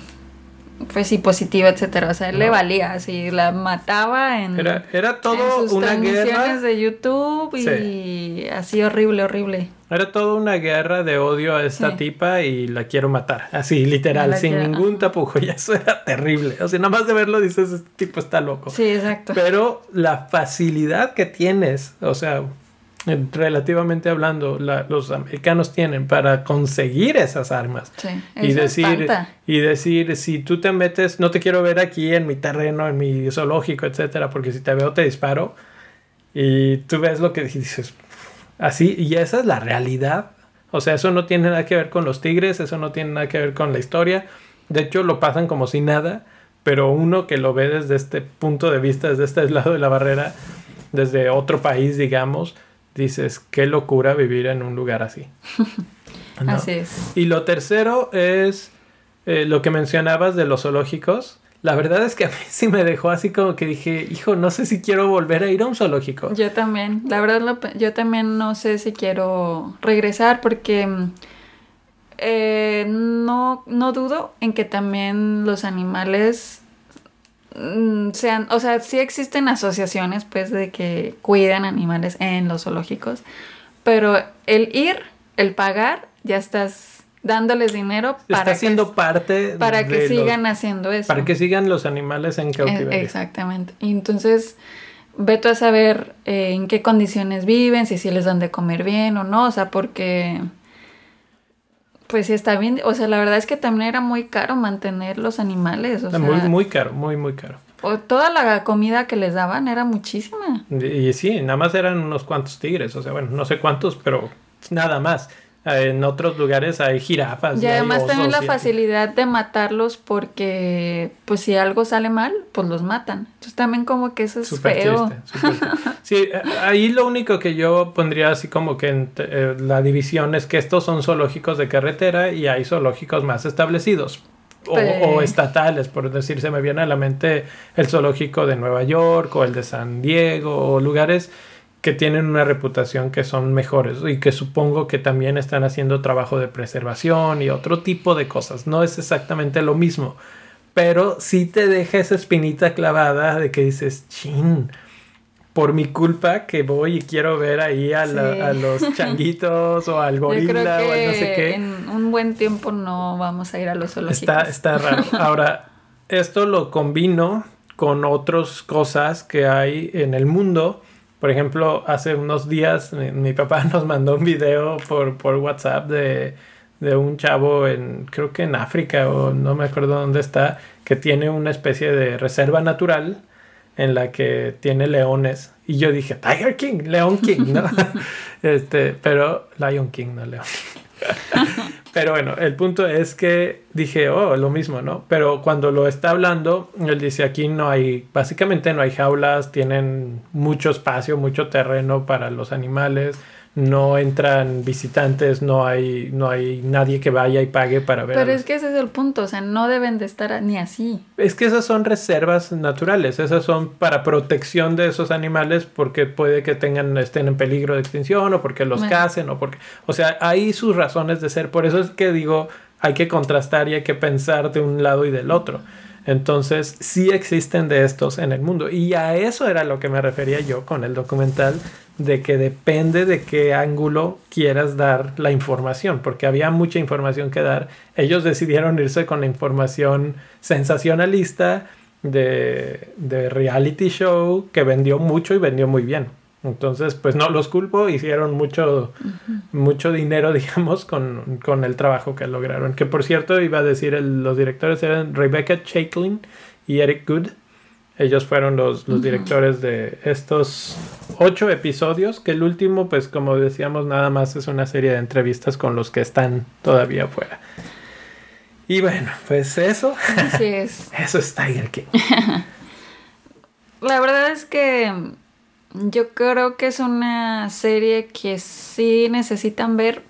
pues sí, positivo, etcétera. O sea, él le valía, así la mataba en, Era, era todo en sus una guerra. de YouTube y así horrible, horrible. Era toda una guerra de odio a esta Sí. tipa y la quiero matar. Así, literal, sin quiero- ningún tapujo. Y eso era terrible. O sea, nada más de verlo dices, este tipo está loco. Sí, exacto. Pero la facilidad que tienes, o sea, relativamente hablando, la- los americanos tienen para conseguir esas armas. Sí, Y decir, espanta. y decir, si tú te metes, no te quiero ver aquí en mi terreno, en mi zoológico, etcétera, porque si te veo te disparo. Y tú ves lo que dices, así, y esa es la realidad. O sea, eso no tiene nada que ver con los tigres, eso no tiene nada que ver con la historia. De hecho, lo pasan como si nada, pero uno que lo ve desde este punto de vista, desde este lado de la barrera, desde otro país, digamos, dices, qué locura vivir en un lugar así. ¿no? Así es. Y lo tercero es eh, lo que mencionabas de los zoológicos. La verdad es que a mí sí me dejó así como que dije, hijo, no sé si quiero volver a ir a un zoológico. Yo también, la verdad, lo yo también no sé si quiero regresar porque eh, no, no dudo en que también los animales sean, o sea, sí existen asociaciones pues de que cuidan animales en los zoológicos, pero el ir, el pagar, ya estás dándoles dinero Está para siendo que, parte para que los- sigan haciendo eso. para que sigan los animales en Eh, cautiverio. Exactamente. Y entonces, ve tú a saber eh, en qué condiciones viven, si sí les dan de comer bien o no, o sea, porque pues sí está bien, o sea, la verdad es que también era muy caro mantener los animales, o sea, muy, muy caro, muy, muy caro. o toda la comida que les daban era muchísima. Y, y sí, nada más eran unos cuantos tigres, o sea, bueno, no sé cuántos, pero nada más. En otros lugares hay jirafas. Y hay además también la osos y- facilidad de matarlos porque pues si algo sale mal, pues los matan. Entonces también como que eso es Súper feo. triste, súper triste. Sí, ahí lo único que yo pondría así como que en- eh, la división es que estos son zoológicos de carretera y hay zoológicos más establecidos. O, o estatales, por decir, se me viene a la mente el zoológico de Nueva York o el de San Diego o lugares que tienen una reputación que son mejores y que supongo que también están haciendo trabajo de preservación y otro tipo de cosas. No es exactamente lo mismo, pero sí te deja esa espinita clavada de que dices, chin, por mi culpa que voy y quiero ver ahí a, la- Sí. a los changuitos o al gorila o al no sé qué. en un buen tiempo no vamos a ir a los zoológicos. Está, está raro. Ahora, esto lo combino con otras cosas que hay en el mundo. Por ejemplo, hace unos días mi, mi papá nos mandó un video por, por WhatsApp de, de un chavo en, creo que en África o no me acuerdo dónde está, que tiene una especie de reserva natural en la que tiene leones. Y yo dije, Tiger King, León King, ¿no? este, pero Lion King, no León. Pero bueno, el punto es que dije, oh, lo mismo, ¿no? Pero cuando lo está hablando, él dice, aquí no hay, básicamente no hay jaulas, tienen mucho espacio, mucho terreno para los animales, no entran visitantes, no hay, no hay nadie que vaya y pague para ver. Pero es que ese es el punto, o sea, no deben de estar ni así. es que esas son reservas naturales, esas son para protección de esos animales porque puede que tengan estén en peligro de extinción o porque los Bueno. cacen o porque, o sea, hay sus razones de ser. Por eso es que digo, hay que contrastar y hay que pensar de un lado y del otro. Entonces, sí existen de estos en el mundo y a eso era lo que me refería yo con el documental de que depende de qué ángulo quieras dar la información, porque había mucha información que dar. Ellos decidieron irse con la información sensacionalista de, de reality show que vendió mucho y vendió muy bien. Entonces, pues no los culpo, hicieron mucho, mucho dinero, digamos, con, con, el trabajo que lograron. Que por cierto, iba a decir, el, los directores eran Rebecca Chaiklin y Eric Good. Ellos fueron los, los directores de estos ocho episodios, que el último, pues como decíamos, nada más es una serie de entrevistas con los que están todavía afuera. Y bueno, pues eso. Así es. eso es Tiger King. La verdad es que yo creo que es una serie que sí necesitan ver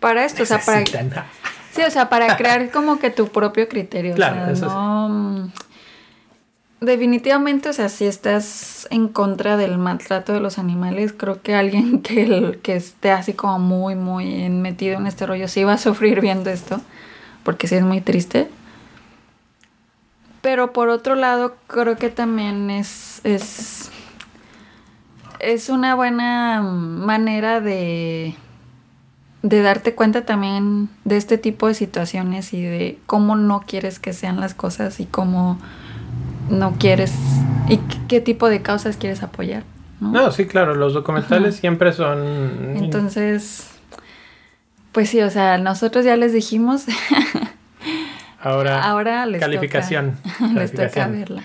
para esto, o sea, para Sí, o sea, para crear como que tu propio criterio, claro, o sea, no definitivamente, o sea, si estás en contra del maltrato de los animales, creo que alguien que, que esté así como muy, muy metido en este rollo sí va a sufrir viendo esto, porque sí es muy triste. Pero por otro lado, creo que también es, es, es una buena manera de, de darte cuenta también de este tipo de situaciones y de cómo no quieres que sean las cosas y cómo no quieres y qué tipo de causas quieres apoyar. No, sí, claro, los documentales siempre son... Entonces, pues sí, o sea, nosotros ya les dijimos Ahora, Ahora les calificación. Toca, les toca verla.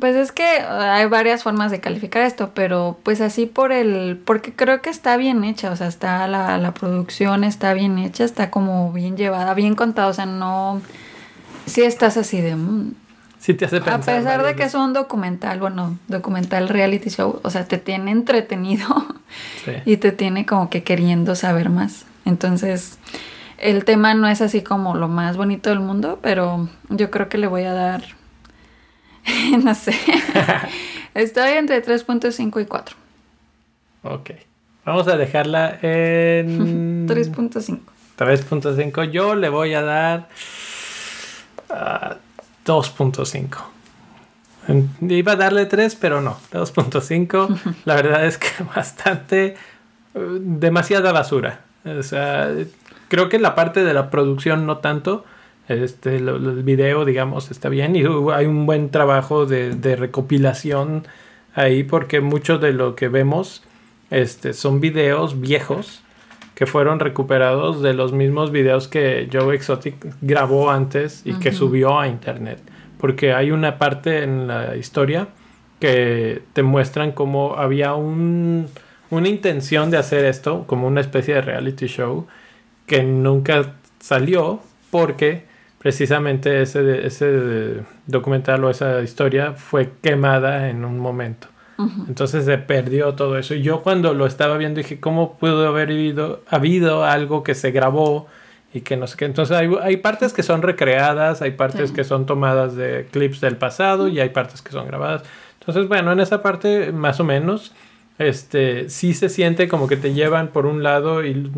Pues es que hay varias formas de calificar esto, pero pues así por el, porque creo que está bien hecha, o sea, está la, la producción, está bien hecha, está como bien llevada, bien contada, o sea, no, si estás así de... Mm, sí te hace pensar. A pesar de que es un documental, bueno, documental reality show, o sea, te tiene entretenido sí. y te tiene como que queriendo saber más. Entonces, el tema no es así como lo más bonito del mundo, pero yo creo que le voy a dar, no sé, estoy entre 3.5 y 4. Ok, vamos a dejarla en 3.5. 3.5, yo le voy a dar uh, 2.5. Iba a darle 3, pero no, 2.5. La verdad es que bastante, demasiada basura. O sea, creo que la parte de la producción no tanto. Este, lo, lo, el video, digamos, está bien. Y hay un buen trabajo de, de, recopilación ahí porque mucho de lo que vemos este, son videos viejos que fueron recuperados de los mismos videos que Joe Exotic grabó antes y uh -huh. que subió a internet. Porque hay una parte en la historia que te muestran cómo había un, una intención de hacer esto como una especie de reality show que nunca salió porque precisamente ese, ese documental o esa historia fue quemada en un momento. Uh -huh. Entonces se perdió todo eso. Y yo cuando lo estaba viendo dije, ¿cómo pudo haber habido, habido algo que se grabó y que no sé qué? Entonces hay, hay partes que son recreadas, hay partes sí. que son tomadas de clips del pasado y hay partes que son grabadas. Entonces, bueno, en esa parte más o menos este sí se siente como que te llevan por un lado y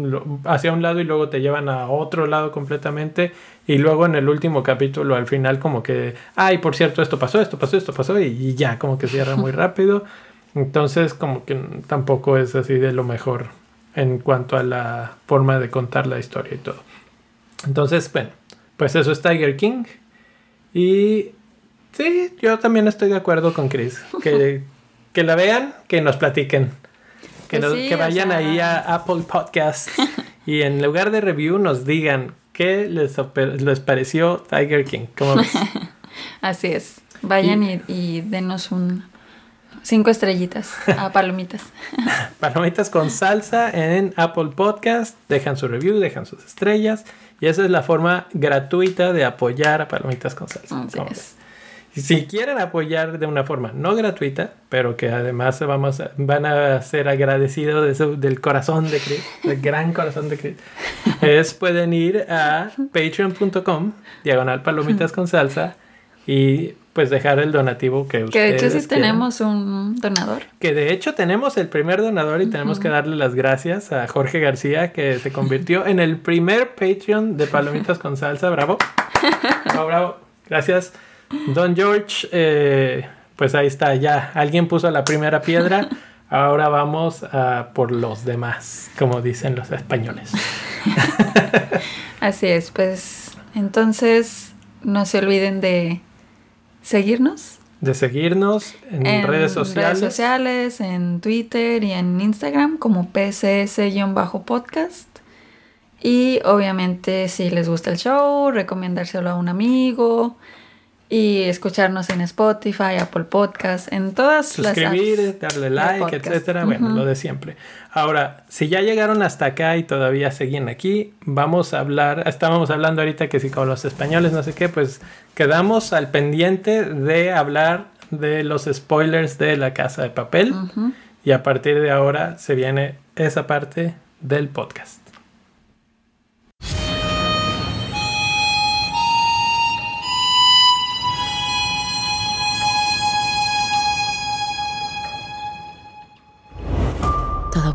hacia un lado y luego te llevan a otro lado completamente. Y luego en el último capítulo al final como que ay por cierto esto pasó esto pasó esto pasó y, y ya como que cierra muy rápido. Entonces como que tampoco es así de lo mejor en cuanto a la forma de contar la historia y todo. Entonces bueno pues eso es Tiger King. Y sí yo también estoy de acuerdo con Chris que que la vean, que nos platiquen. Que, Pues nos- sí, que o vayan sea- ahí a Apple Podcasts y en lugar de review nos digan qué les, pareció Tiger King. ¿Cómo ves? Así es. Vayan y, y denos un cinco estrellitas a palomitas. Palomitas con salsa en Apple Podcast. Dejan su review, dejan sus estrellas. Y esa es la forma gratuita de apoyar a Palomitas con salsa. Así ¿Cómo es. Si quieren apoyar de una forma no gratuita, pero que además vamos a- van a ser agradecidos de del corazón de Chris, del gran corazón de Chris, es pueden ir a patreon.com, diagonal palomitas con salsa, y pues dejar el donativo que Que de hecho ustedes sí quieran. tenemos un donador. Que de hecho tenemos el primer donador y tenemos que darle las gracias a Jorge García que se convirtió en el primer Patreon de Palomitas con Salsa. Bravo. Bravo, bravo. Gracias. Don George, eh, pues ahí está, ya. Alguien puso la primera piedra. Ahora vamos a por los demás, como dicen los españoles. Así es, pues entonces no se olviden de seguirnos. de seguirnos en, en redes sociales. redes sociales, en Twitter y en Instagram como PCS-podcast. Y obviamente si les gusta el show, recomendárselo a un amigo y escucharnos en Spotify, Apple Podcast, en todas las Suscribir, apps darle like, etcétera. Bueno, lo de siempre. Ahora, si ya llegaron hasta acá y todavía siguen aquí, vamos a hablar. Estábamos hablando ahorita que si con los españoles, no sé qué, pues quedamos al pendiente de hablar de los spoilers de la casa de papel. Ujú. Y a partir de ahora se viene esa parte del podcast.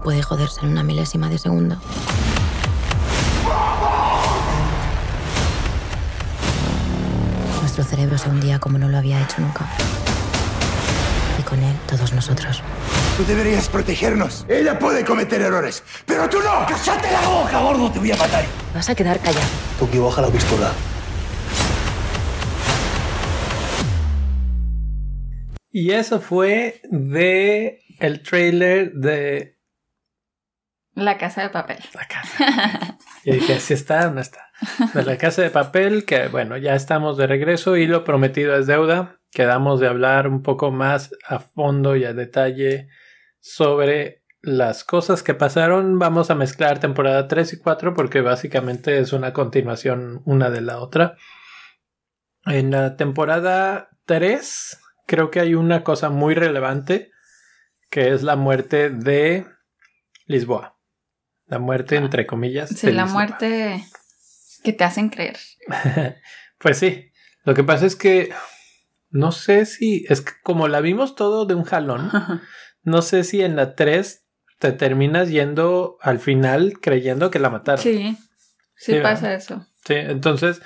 Puede joderse en una milésima de segundo. Nuestro cerebro se hundía como no lo había hecho nunca. Y con él, todos nosotros. Tú deberías protegernos. Ella puede cometer errores, pero tú no. ¡Cállate la boca, gordo! Te voy a matar. Vas a quedar callado. Tú que baja la pistola. Y eso fue de el trailer de La casa de papel. la casa. Y dije, si está o no está. De la casa de papel, que bueno, ya estamos de regreso y lo prometido es deuda. Quedamos de hablar un poco más a fondo y a detalle sobre las cosas que pasaron. Vamos a mezclar temporada 3 y 4 porque básicamente es una continuación una de la otra. En la temporada 3 creo que hay una cosa muy relevante que es la muerte de Lisboa. La muerte, entre comillas. Sí, la muerte que te hacen creer. pues sí. Lo que pasa es que no sé si es que como la vimos todo de un jalón, no sé si en la 3 te terminas yendo al final creyendo que la mataron. Sí, sí, Sí, pasa ¿verdad? eso. Sí, entonces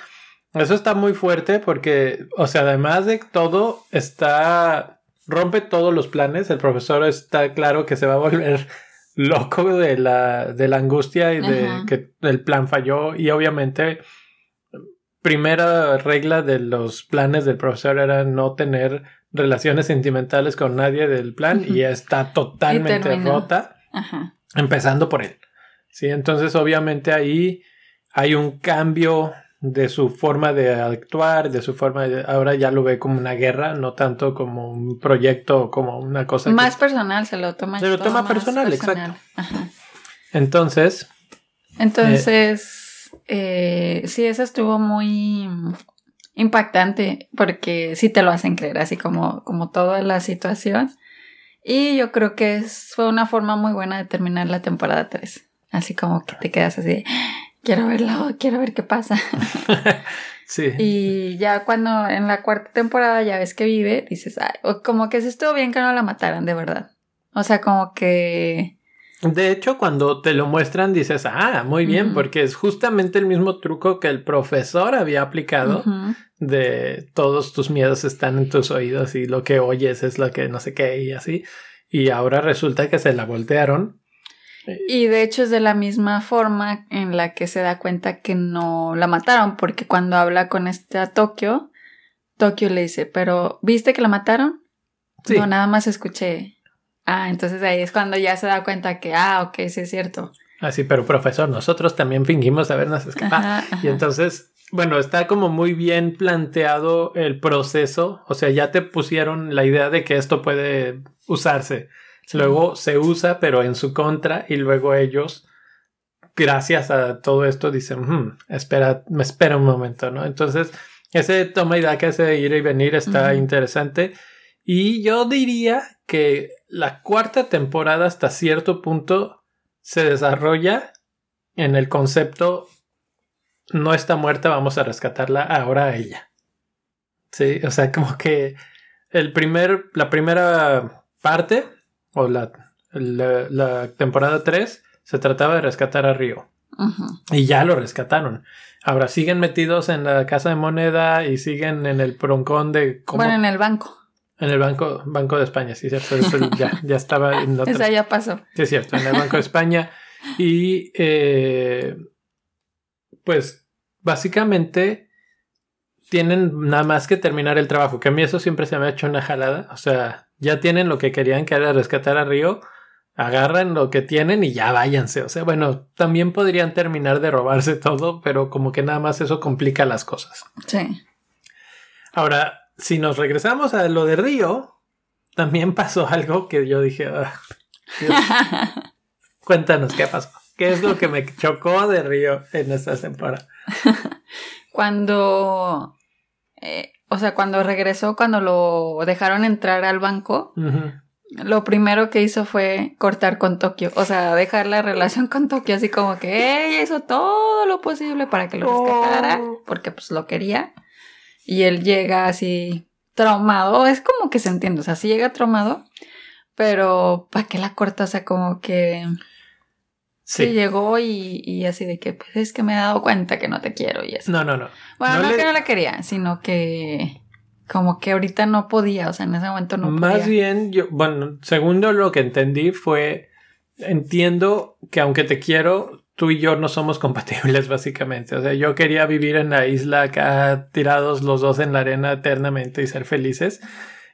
eso está muy fuerte porque, o sea, además de todo, está rompe todos los planes. El profesor está claro que se va a volver loco de la, de la angustia y de Ajá. que el plan falló. Y obviamente, primera regla de los planes del profesor era no tener relaciones sentimentales con nadie del plan y está totalmente rota Ajá. empezando por él. Sí, entonces obviamente ahí hay un cambio de su forma de actuar, de su forma de ahora ya lo ve como una guerra, no tanto como un proyecto, como una cosa que- Más personal se lo toma. Se lo toma personal, exacto. Ajá. Entonces, Entonces, eh, sí, eso estuvo muy impactante porque sí te lo hacen creer, así como, como toda la situación. Y yo creo que es- fue una forma muy buena de terminar la temporada 3. Así como que te quedas así, quiero verlo, quiero ver qué pasa. sí. Y ya cuando en la cuarta temporada ya ves que vive, dices, "Ay", o como que se estuvo bien que no la mataran, de verdad. O sea, como que... De hecho, cuando te lo muestran dices, ah, muy bien, porque es justamente el mismo truco que el profesor había aplicado de todos tus miedos están en tus oídos y lo que oyes es lo que no sé qué y así. Y ahora resulta que se la voltearon. Y de hecho es de la misma forma en la que se da cuenta que no la mataron, porque cuando habla con esta Tokio, Tokio le dice, pero ¿viste que la mataron? Sí. No, nada más escuché. Ah, entonces ahí es cuando ya se da cuenta que, ah, ok, sí es cierto. Así, pero profesor, nosotros también fingimos habernos escapado. Ajá, ajá. Y entonces, bueno, está como muy bien planteado el proceso. O sea, ya te pusieron la idea de que esto puede usarse. Luego se usa, pero en su contra, y luego ellos, gracias a todo esto, dicen, "Hmm, espera, me espera un momento, ¿no? Entonces, ese toma y daca, ese ir y venir está interesante. Y yo diría que la cuarta temporada hasta cierto punto se desarrolla en el concepto no está muerta, vamos a rescatarla ahora a ella. Sí, o sea, como que el primer, la primera parte o la, la, la temporada 3 se trataba de rescatar a Río y ya lo rescataron. Ahora siguen metidos en la casa de moneda y siguen en el broncón de cómo Bueno, en el banco. en el banco Banco de España, sí, cierto, eso ya, ya estaba en otra- Esa ya pasó. Sí, es cierto, en el Banco de España. Y eh, pues básicamente tienen nada más que terminar el trabajo, que a mí eso siempre se me ha hecho una jalada. O sea, ya tienen lo que querían, que era rescatar a Río, agarran lo que tienen y ya váyanse. O sea, bueno, también podrían terminar de robarse todo, pero como que nada más eso complica las cosas. Sí. Ahora, si nos regresamos a lo de Río, también pasó algo que yo dije, "Ah, Dios". cuéntanos qué pasó. ¿Qué es lo que me chocó de Río en esta temporada? Cuando, eh, o sea, cuando regresó, cuando lo dejaron entrar al banco, lo primero que hizo fue cortar con Tokio. O sea, dejar la relación con Tokio así como que ella hizo todo lo posible para que lo rescatara, porque pues lo quería. Y él llega así traumado. Es como que se entiende, o sea, sí llega traumado, pero ¿para qué la corta? O sea, como que sí, Sí. llegó y, y así de que pues es que me he dado cuenta que no te quiero y eso. No, no, no. Bueno, No no, le- que no la quería, sino que como que ahorita no podía, o sea, en ese momento no Más podía. bien, yo, bueno, segundo lo que entendí fue, entiendo que aunque te quiero, tú y yo no somos compatibles básicamente. O sea, yo quería vivir en la isla acá tirados los dos en la arena eternamente y ser felices.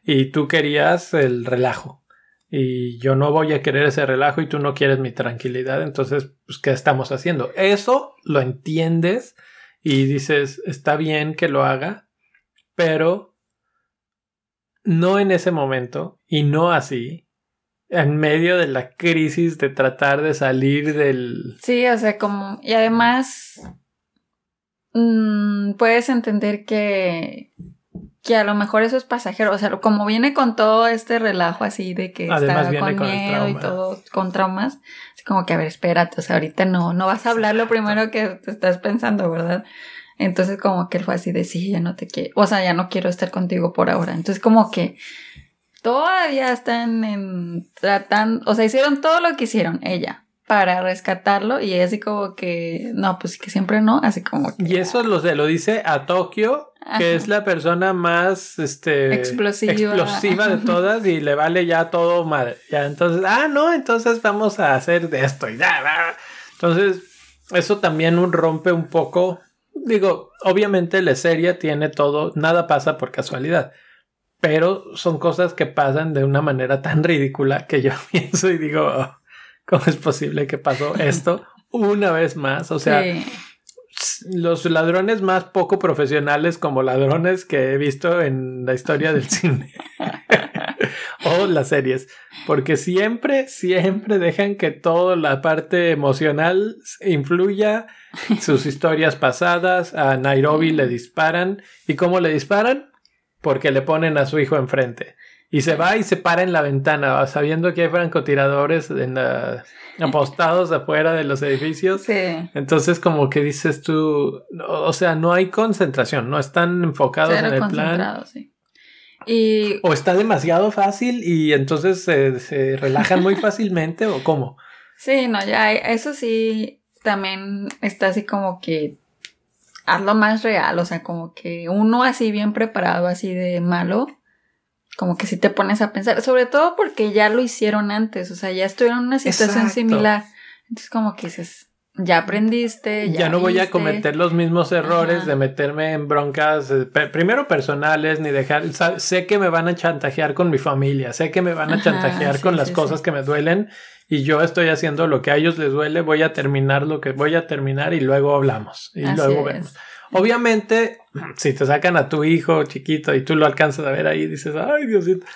Y tú querías el relajo. Y yo no voy a querer ese relajo y tú no quieres mi tranquilidad. Entonces, pues, ¿qué estamos haciendo? Eso lo entiendes y dices, está bien que lo haga, pero no en ese momento y no así, en medio de la crisis de tratar de salir del... Sí, o sea, como, y además mm, puedes entender que, que a lo mejor eso es pasajero, o sea, como viene con todo este relajo así de que Además viene con miedo y todo, con traumas, es como que, a ver, espérate, o sea, ahorita no, no vas a hablar lo primero que te estás pensando, ¿verdad? Entonces como que él fue así de, sí, ya no te quiero, o sea, ya no quiero estar contigo por ahora. Entonces como que todavía están en tratando, o sea, hicieron todo lo que hicieron ella para rescatarlo y ella así como que, no, pues que siempre no, así como que... Y eso lo, se lo dice a Tokio, que es la persona más este, Explosiva. explosiva de todas y le vale ya todo madre. Ya, entonces, ah, no, entonces vamos a hacer de esto y ya. ya. Entonces, eso también un- rompe un poco. Digo, obviamente la serie tiene todo, nada pasa por casualidad. Pero son cosas que pasan de una manera tan ridícula que yo pienso y digo, "Oh, ¿cómo es posible que pasó esto una vez más? O sea, Sí. los ladrones más poco profesionales como ladrones que he visto en la historia del cine o las series, porque siempre, siempre dejan que toda la parte emocional influya, sus historias pasadas, a Nairobi le disparan, ¿y cómo le disparan? Porque le ponen a su hijo enfrente. Y se va y se para en la ventana, sabiendo que hay francotiradores en la- apostados afuera de los edificios. Sí. Entonces, como que dices tú, o sea, no hay concentración, no están enfocados Cero en el plan. sí. Y O está demasiado fácil y entonces se, se relajan muy fácilmente, o cómo. sí, no, ya, eso sí, también está así como que hazlo más real, o sea, como que uno así bien preparado, así de malo, como que si te pones a pensar, sobre todo porque ya lo hicieron antes, o sea, ya estuvieron en una situación Exacto. similar. Entonces como que dices, ya aprendiste, ya, Ya, no voy a cometer los mismos errores Ajá. de meterme en broncas, eh, primero personales, ni dejar, sé que me van a chantajear con mi familia, sé que me van a Ajá, chantajear sí, con las sí, cosas que me duelen y yo estoy haciendo lo que a ellos les duele, voy a terminar lo que voy a terminar y luego hablamos y Así luego es. Obviamente, si te sacan a tu hijo chiquito y tú lo alcanzas a ver ahí, dices, ay, Diosito.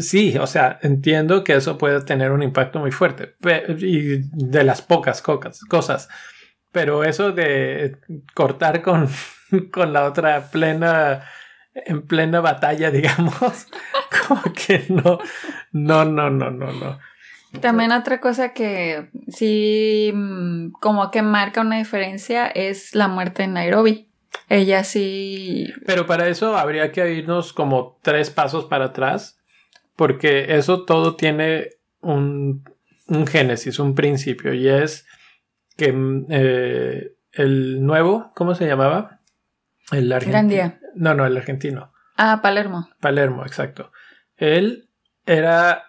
Sí, o sea, entiendo que eso puede tener un impacto muy fuerte y de las pocas cosas. Pero eso de cortar con, con la otra plena, en plena batalla, digamos, como que no, no, no, no, no, no. También otra cosa que sí mm, como que marca una diferencia es la muerte en Nairobi. Ella sí Pero para eso habría que irnos como tres pasos para atrás, porque eso todo tiene un, un génesis, un principio, y es que mm, eh, el nuevo, ¿cómo se llamaba? El argentino. No, no, el argentino. Ah, Palermo. Palermo, exacto. Él era,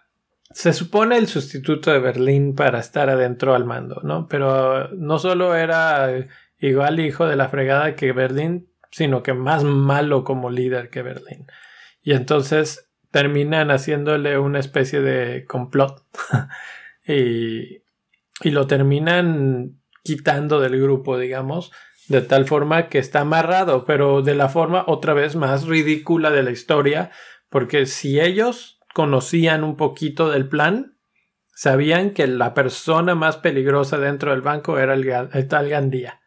se supone, el sustituto de Berlín para estar adentro al mando, ¿no? Pero no solo era igual hijo de la fregada que Berlín, sino que más malo como líder que Berlín. Y entonces terminan haciéndole una especie de complot y, lo terminan quitando del grupo, digamos, de tal forma que está amarrado, pero de la forma otra vez más ridícula de la historia, porque si ellos conocían un poquito del plan, sabían que la persona más peligrosa dentro del banco era el, el tal Gandía.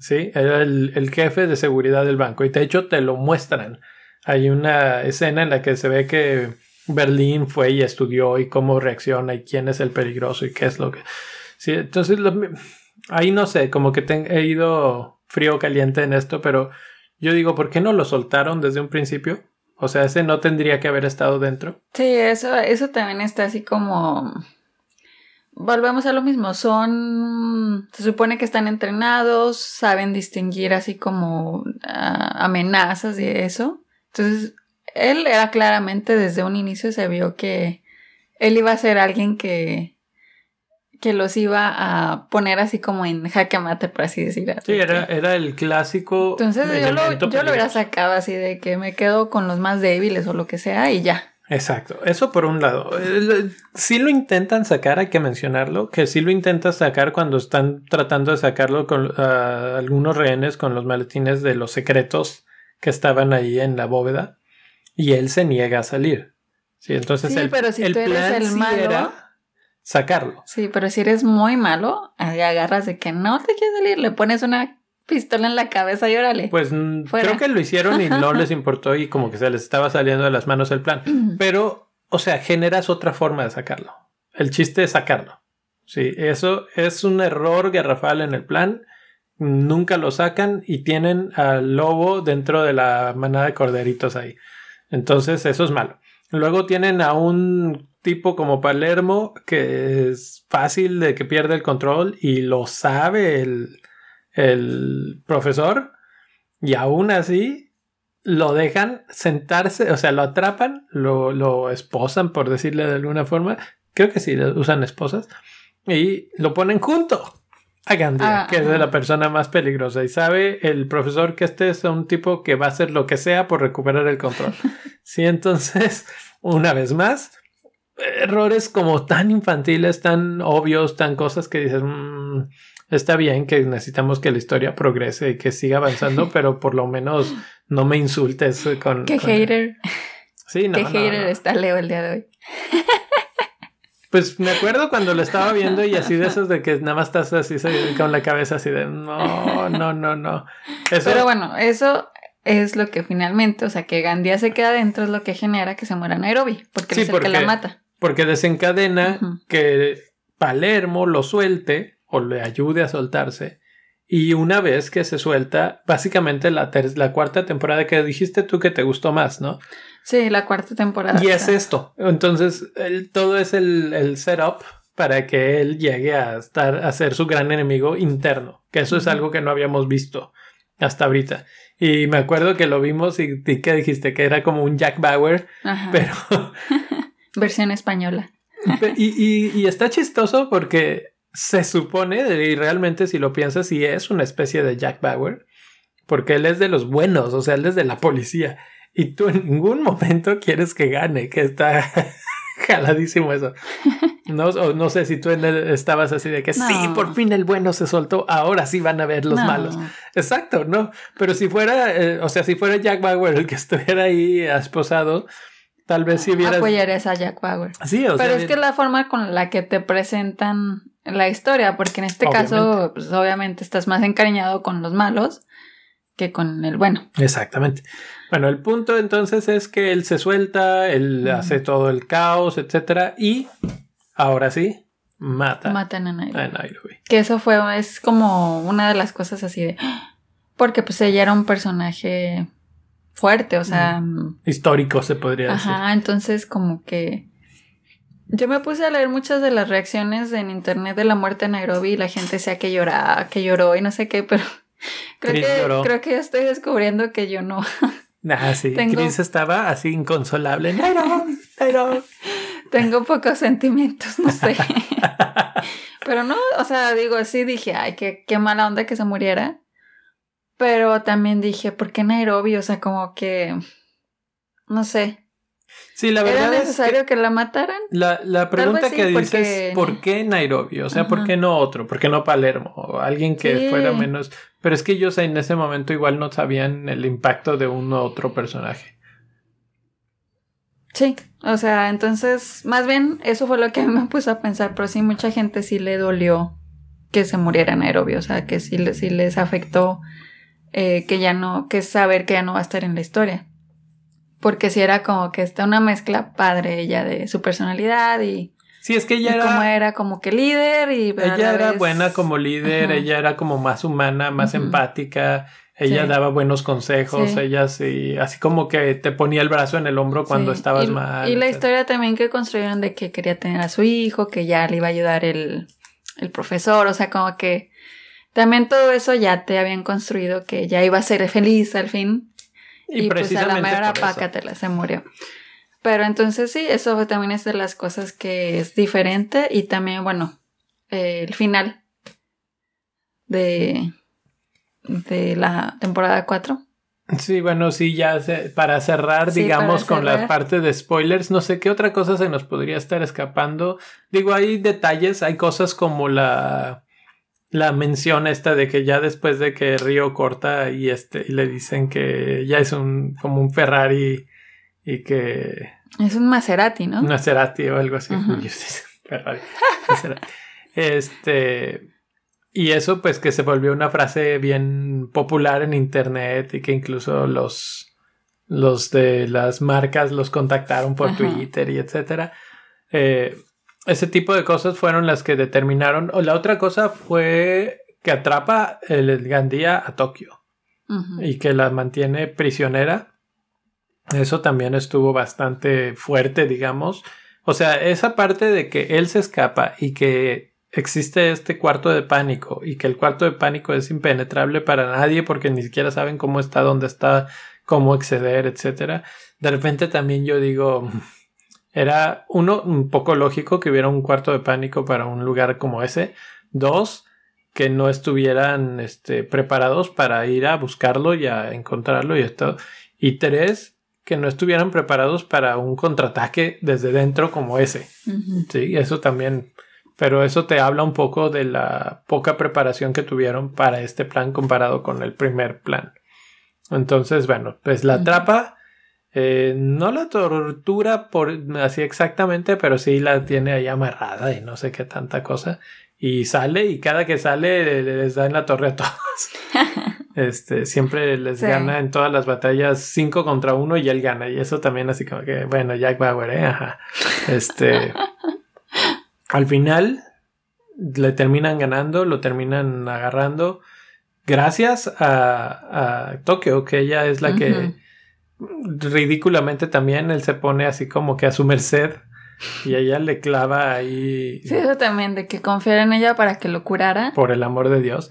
Sí, era el, el, jefe de seguridad del banco. Y de hecho te lo muestran. Hay una escena en la que se ve que Berlín fue y estudió y cómo reacciona y quién es el peligroso y qué es lo que... Sí, entonces lo, ahí no sé, como que he ido frío caliente en esto, pero yo digo, ¿por qué no lo soltaron desde un principio? O sea, ese no tendría que haber estado dentro. Sí, eso, eso también está así como. Volvemos a lo mismo. Son. Se supone que están entrenados, saben distinguir así como uh, amenazas y eso. Entonces, él era claramente desde un inicio se vio que él iba a ser alguien que que los iba a poner así como en jaque mate, por así decirlo. Sí, era, era el clásico. Entonces yo lo, yo lo hubiera sacado así de que me quedo con los más débiles o lo que sea y ya. Exacto, eso por un lado. Sí lo intentan sacar, hay que mencionarlo, que sí lo intentan sacar cuando están tratando de sacarlo con algunos rehenes con los maletines de los secretos que estaban ahí en la bóveda y él se niega a salir. Sí, entonces sí, pero si tú eres el malo, sacarlo. Sí, pero si eres muy malo, ahí agarras de que no te quieres salir, le pones una pistola en la cabeza y órale. Pues mm, creo que lo hicieron y no les importó y como que se les estaba saliendo de las manos el plan. Pero, o sea, generas otra forma de sacarlo. El chiste es sacarlo. Sí, eso es un error garrafal en el plan. Nunca lo sacan y tienen al lobo dentro de la manada de corderitos ahí. Entonces, eso es malo. Luego tienen a un tipo como Palermo que es fácil de que pierde el control y lo sabe el, el profesor y aún así lo dejan sentarse, o sea, lo atrapan, lo, lo esposan, por decirle de alguna forma. Creo que sí, usan esposas. Y lo ponen junto a Gandhi, ah, que es de la persona más peligrosa. Y sabe el profesor que este es un tipo que va a hacer lo que sea por recuperar el control. sí, entonces, una vez más, errores como tan infantiles, tan obvios, tan cosas que dices, mm, está bien que necesitamos que la historia progrese y que siga avanzando, pero por lo menos no me insultes con... Qué hater. Sí, no. Qué hater está Leo el día de hoy. Pues me acuerdo cuando lo estaba viendo y así de esos de que nada más estás así con la cabeza así de no, no, no, no. Pero bueno, eso es lo que finalmente, o sea, que Gandía se queda dentro es lo que genera que se muera Nairobi, porque es el que la mata. Porque desencadena que Palermo lo suelte o le ayude a soltarse. Y una vez que se suelta, básicamente la, la cuarta temporada que dijiste tú que te gustó más, ¿no? Sí, la cuarta temporada. Y es esto. Entonces, todo es el, el, setup para que él llegue a estar a ser su gran enemigo interno. Que eso es algo que no habíamos visto hasta ahorita. Y me acuerdo que lo vimos y, y que dijiste que era como un Jack Bauer, pero Versión española. Y, y, está chistoso porque se supone, y realmente si lo piensas, sí es una especie de Jack Bauer, porque él es de los buenos, o sea, él es de la policía. Y tú en ningún momento quieres que gane, que está jaladísimo eso. No, no sé si tú en estabas así de que sí, por fin el bueno se soltó, ahora sí van a ver los malos. Exacto, no. Pero si fuera, eh, o sea, si fuera Jack Bauer el que estuviera ahí esposado, Tal vez si hubieras... Apoyarías a Jack Bauer. Sí, o Pero es que la forma con la que te presentan la historia, porque en este caso, pues obviamente estás más encariñado con los malos que con el bueno. Exactamente. Bueno, el punto entonces es que él se suelta, él hace todo el caos, etcétera, y ahora sí, mata. Matan a Nairobi. Que eso fue, es como una de las cosas así de... Porque pues ella era un personaje fuerte, o sea... Mm, histórico se podría decir. Ajá, entonces como que... Yo me puse a leer muchas de las reacciones en internet de la muerte de Nairobi y la gente decía que lloraba, que lloró y no sé qué, pero creo, que, creo que ya estoy descubriendo que yo no. Ah, sí. Chris estaba así inconsolable. Nairobi, Nairobi. Tengo pocos sentimientos, no sé. pero no, o sea, digo, sí dije, ay, qué, qué mala onda que se muriera. Pero también dije, ¿por qué Nairobi? O sea, como que. No sé. Sí, la verdad ¿Era necesario que, la mataran? La, la pregunta que dices, ¿por qué Nairobi? O sea, ¿por qué no otro? ¿Por qué no Palermo? O alguien que Sí. fuera menos... Pero es que ellos en ese momento igual no sabían el impacto de un u otro personaje. Sí, o sea, entonces, más bien, eso fue lo que me puso a pensar, pero sí, mucha gente sí le dolió que se muriera Nairobi, o sea, que sí, sí les afectó eh, que ya no, que saber que ya no va a estar en la historia. Porque sí era como que está una mezcla padre ella de su personalidad y, Sí, es que ella y era... como era como que líder y pero Ella la era vez- buena como líder, Ajá. ella era como más humana, más empática, ella Sí. daba buenos consejos, Sí. ella sí, así como que te ponía el brazo en el hombro cuando Sí, estabas y, mal. Y la historia también que construyeron de que quería tener a su hijo, que ya le iba a ayudar el, el profesor, o sea, como que también todo eso ya te habían construido que ya iba a ser feliz al fin. Y, Y, pues a la mera pácatela se murió. Pero entonces sí, eso también es de las cosas que es diferente y también, bueno, eh, el final de, de la temporada 4. Sí, bueno, sí, ya se- para cerrar, Sí, digamos, para con la parte de spoilers, no sé qué otra cosa se nos podría estar escapando. Digo, hay detalles, hay cosas como la, la mención esta de que ya después de que Río corta y este, y le dicen que ya es un, como un Ferrari y que Es un Maserati, ¿no? una Cerati o algo así. Ferrari. Maserati. Este. Y eso, pues, que se volvió una frase bien popular en internet y que incluso los, los de las marcas los contactaron por Ajá. Twitter y etcétera. Eh, ese tipo de cosas fueron las que determinaron. O la otra cosa fue que atrapa el Gandía a Tokio y que la mantiene prisionera. Eso también estuvo bastante fuerte, digamos. O sea, esa parte de que él se escapa y que existe este cuarto de pánico y que el cuarto de pánico es impenetrable para nadie porque ni siquiera saben cómo está, dónde está, cómo acceder, etcétera. De repente también yo digo, era uno un poco lógico que hubiera un cuarto de pánico para un lugar como ese. Dos, que no estuvieran este, preparados para ir a buscarlo y a encontrarlo y esto. Y tres, que no estuvieran preparados para un contraataque desde dentro como ese. Sí, eso también. Pero eso te habla un poco de la poca preparación que tuvieron para este plan comparado con el primer plan. Entonces, bueno, pues la Ujú. atrapa. Eh, no la tortura por así exactamente, pero sí la tiene ahí amarrada y no sé qué tanta cosa. Y sale y cada que sale le- les da en la torre a todos. Este, siempre les Sí. gana en todas las batallas 5 contra 1 y él gana. Y eso también así como que, bueno, Jack Bauer, ¿eh? Ajá. Este, al final le terminan ganando, lo terminan agarrando. Gracias a, a Tokio, que ella es la que ridículamente también él se pone así como que a su merced y ella le clava ahí Sí, eso también, de que confiar en ella para que lo curara. por el amor de Dios.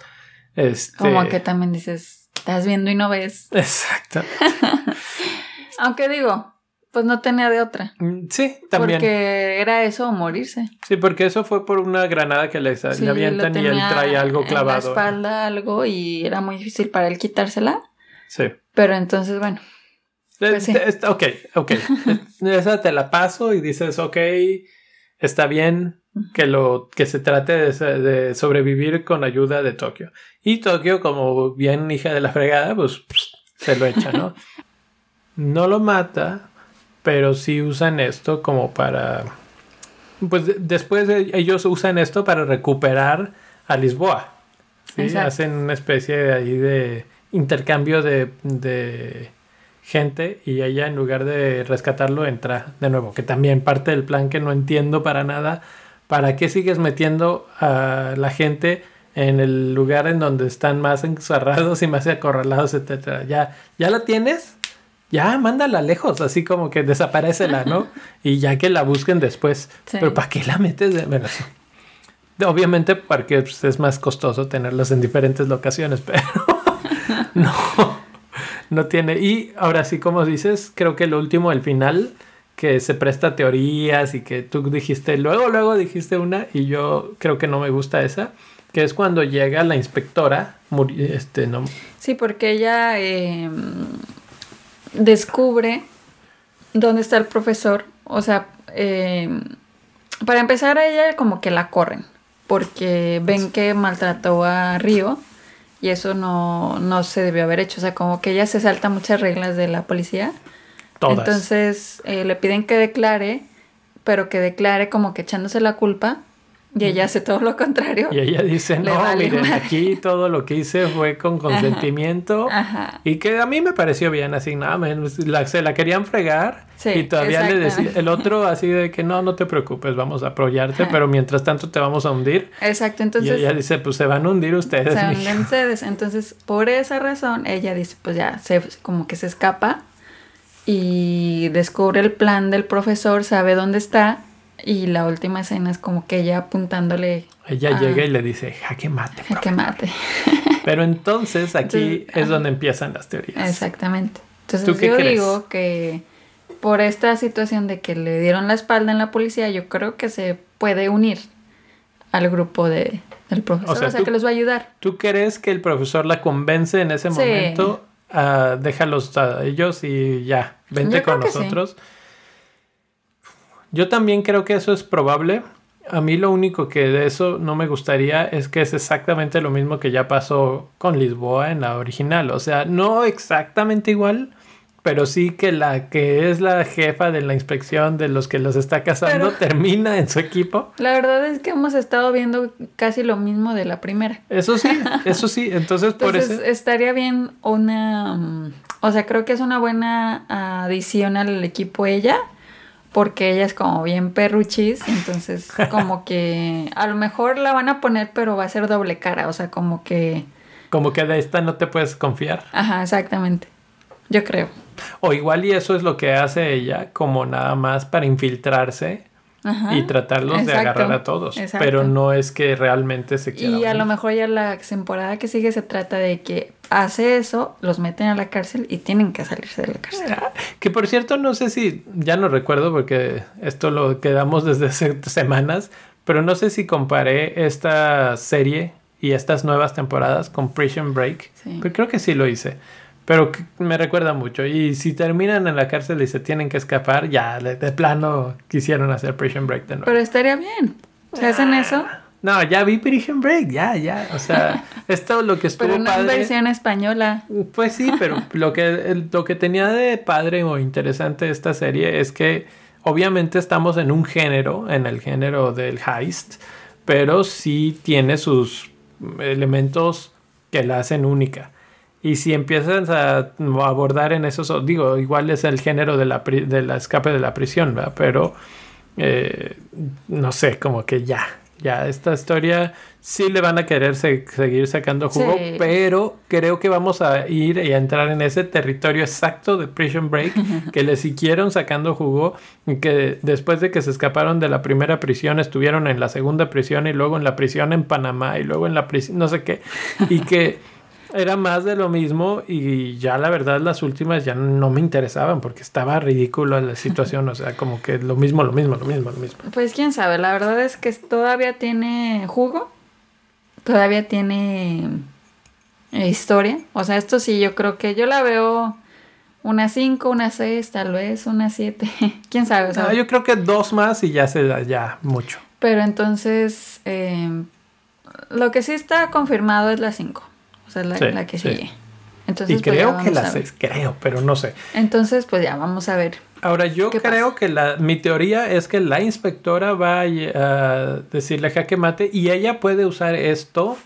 Este, Como que también dices, estás viendo y no ves. Exacto. Aunque digo, pues no tenía de otra. Mm, Sí, también. Porque era eso o morirse. Sí, porque eso fue por una granada que le, Sí, le avientan y él trae algo En clavado. la espalda algo y era muy difícil para él quitársela. Sí. Pero entonces, bueno. Pues sí. Eh, está- ok, ok. Esa te la paso y dices, ok, está bien que lo que se trate de, sobrevivir con ayuda de Tokio. Y Tokio, como bien hija de la fregada, pues se lo echa, ¿no? no lo mata, pero sí usan esto como para... Pues de- después de- ellos usan esto para recuperar a Lisboa. ¿sí? Hacen una especie de ahí de intercambio de, de gente y ella en lugar de rescatarlo entra de nuevo, que también parte del plan que no entiendo para nada. ¿Para qué sigues metiendo a la gente en el lugar en donde están más encerrados y más acorralados, etcétera? Ya, ya la tienes, ya mándala lejos, así como que desaparecela, ¿no? y ya que la busquen después. Sí. Pero ¿para qué la metes? de- Bueno, sí. Obviamente porque pues, es más costoso tenerlos en diferentes locaciones, pero no, no tiene. Y ahora sí, como dices, creo que lo último, el final, que se presta teorías y que tú dijiste, luego, luego dijiste una y yo creo que no me gusta esa, Que es cuando llega la inspectora, este, no. Sí, porque ella eh, descubre dónde está el profesor. O sea, eh, para empezar, a ella como que la corren, porque ven que maltrató a Río y eso no, no se debió haber hecho. O sea, como que ella se salta muchas reglas de la policía. Todas. Entonces eh, le piden que declare, pero que declare como que echándose la culpa y ella hace todo lo contrario. Y ella dice, no, miren, aquí todo lo que hice fue con consentimiento. Y que a mí me pareció bien así, nada la, se la querían fregar. y todavía le decía, el otro así de que no, no te preocupes, vamos a apoyarte, pero mientras tanto te vamos a hundir. Exacto, entonces... Y ella dice, pues se van a hundir ustedes. Se hunden ustedes. Entonces, por esa razón, ella dice, pues ya, se, como que se escapa y descubre el plan del profesor, sabe dónde está y la última escena es como que ella apuntándole. Ella llega y le dice, jaque mate. Jaque mate. Pero entonces aquí es donde empiezan las teorías. Exactamente. Entonces yo digo que por esta situación de que le dieron la espalda en la policía, yo creo que se puede unir al grupo de, del profesor. O sea, que los va a ayudar. ¿Tú crees que el profesor la convence en ese momento? Uh, déjalos a ellos y ya, vente con nosotros. Yo también creo que eso es probable. A mí lo único que de eso no me gustaría es que es exactamente lo mismo que ya pasó con Lisboa en la original. O sea, no exactamente igual, pero sí que la que es la jefa de la inspección de los que los está casando termina en su equipo. La verdad es que hemos estado viendo casi lo mismo de la primera. Eso sí, eso sí. Entonces, por eso. Estaría bien una. Mm, o sea, creo que es una buena adición al equipo ella porque ella es como bien perruchis, entonces como que a lo mejor la van a poner, pero va a ser doble cara, o sea, como que... Como que de esta no te puedes confiar. Ajá, exactamente. Yo creo. O igual y eso es lo que hace ella, como nada más para infiltrarse y tratarlos de agarrar a todos. Pero no es que realmente se quiera. Y a lo mejor ya la temporada que sigue se trata de que hace eso, los meten a la cárcel y tienen que salirse de la cárcel. Ah, que por cierto, no sé si, ya no recuerdo porque esto lo quedamos desde hace semanas, pero no sé si comparé esta serie y estas nuevas temporadas con Prison Break. Pero creo que sí lo hice. Pero me recuerda mucho. Y si terminan en la cárcel y se tienen que escapar, ya de, plano quisieron hacer Prison Break de nuevo. Pero estaría bien. ¿Se hacen eso? No, ya vi Prison Break, ya, ya. O sea, esto lo que estuvo pero una versión española. Pues sí, pero lo que, lo que tenía de padre o interesante esta serie es que obviamente estamos en un género, en el género del heist, pero sí tiene sus elementos que la hacen única. Y si empiezas a abordar en esos, digo, igual es el género de la, de la escape de la prisión, ¿verdad? Pero eh, no sé, como que ya, ya esta historia sí le van a querer seguir sacando jugo, pero creo que vamos a ir y a entrar en ese territorio exacto de Prison Break, que le siguieron sacando jugo, y que después de que se escaparon de la primera prisión estuvieron en la segunda prisión y luego en la prisión en Panamá y luego en la prisión, no sé qué, y que era más de lo mismo y ya la verdad las últimas ya no me interesaban porque estaba ridículo la situación, o sea, como que lo mismo, lo mismo, lo mismo, lo mismo. Pues quién sabe, la verdad es que todavía tiene jugo, todavía tiene eh, historia, o sea, esto sí, yo creo que yo la veo una 5, una 6, tal vez una 7, quién sabe. O yo creo que dos más y ya se da ya mucho. Pero entonces, eh, lo que sí está confirmado es la 5. O sea, la, que sigue. Entonces, y pues, creo que la seis, creo, pero no sé. Entonces, pues ya vamos a ver. Ahora, yo creo que la, mi teoría es que la inspectora va a decirle jaque mate y ella puede usar esto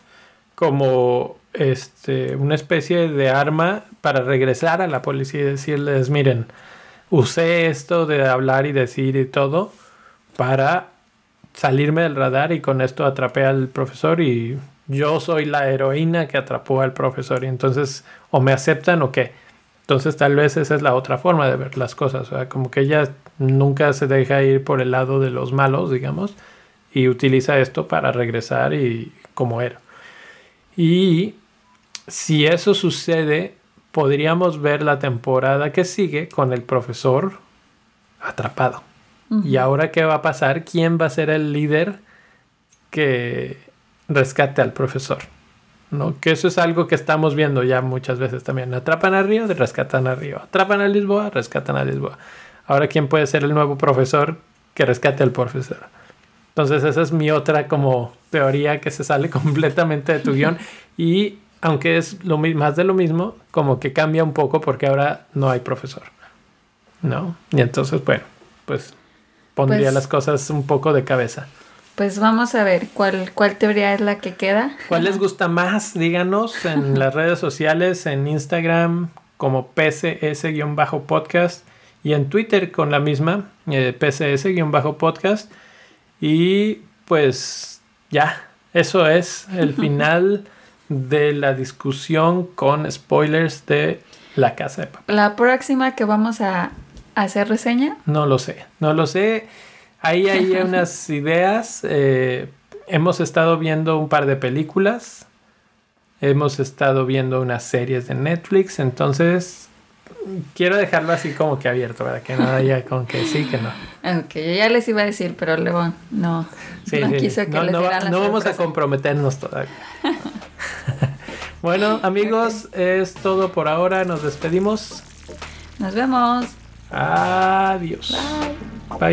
como este, una especie de arma para regresar a la policía y decirles, miren, usé esto de hablar y decir y todo para salirme del radar y con esto atrapé al profesor y yo soy la heroína que atrapó al profesor y entonces o me aceptan o qué. Entonces tal vez esa es la otra forma de ver las cosas, o sea, como que ella nunca se deja ir por el lado de los malos, digamos, y utiliza esto para regresar y como era. Y si eso sucede, podríamos ver la temporada que sigue con el profesor atrapado. Y ahora qué va a pasar? ¿Quién va a ser el líder que rescate al profesor. ¿no? Que eso es algo que estamos viendo ya muchas veces también. Atrapan a Río, rescatan a Río. Atrapan a Lisboa, rescatan a Lisboa. Ahora, ¿quién puede ser el nuevo profesor que rescate al profesor? Entonces, esa es mi otra como teoría que se sale completamente de tu guion. Y aunque es lo más de lo mismo, como que cambia un poco porque ahora no hay profesor. ¿No? Y entonces, bueno, pues pondría Pues- las cosas un poco de cabeza. Pues vamos a ver cuál, cuál teoría es la que queda. ¿Cuál les gusta más? Díganos en las redes sociales, en Instagram como PCS-podcast y en Twitter con la misma, eh, PCS-podcast. Y pues ya, eso es el final de la discusión con spoilers de La Casa de Papel. La próxima que vamos a hacer reseña. No lo sé, no lo sé. Ahí hay unas ideas. eh, hemos estado viendo un par de películas. Hemos estado viendo unas series de Netflix. Entonces, quiero dejarlo así como que abierto, ¿verdad? Que no haya con que sí, que no. Ok, yo ya les iba a decir, pero luego no, Sí, no sí, quiso que no, les no diera va- la no vamos a comprometernos todavía. bueno, amigos, es todo por ahora. Nos despedimos. Nos vemos. Adiós. Bye. 拜。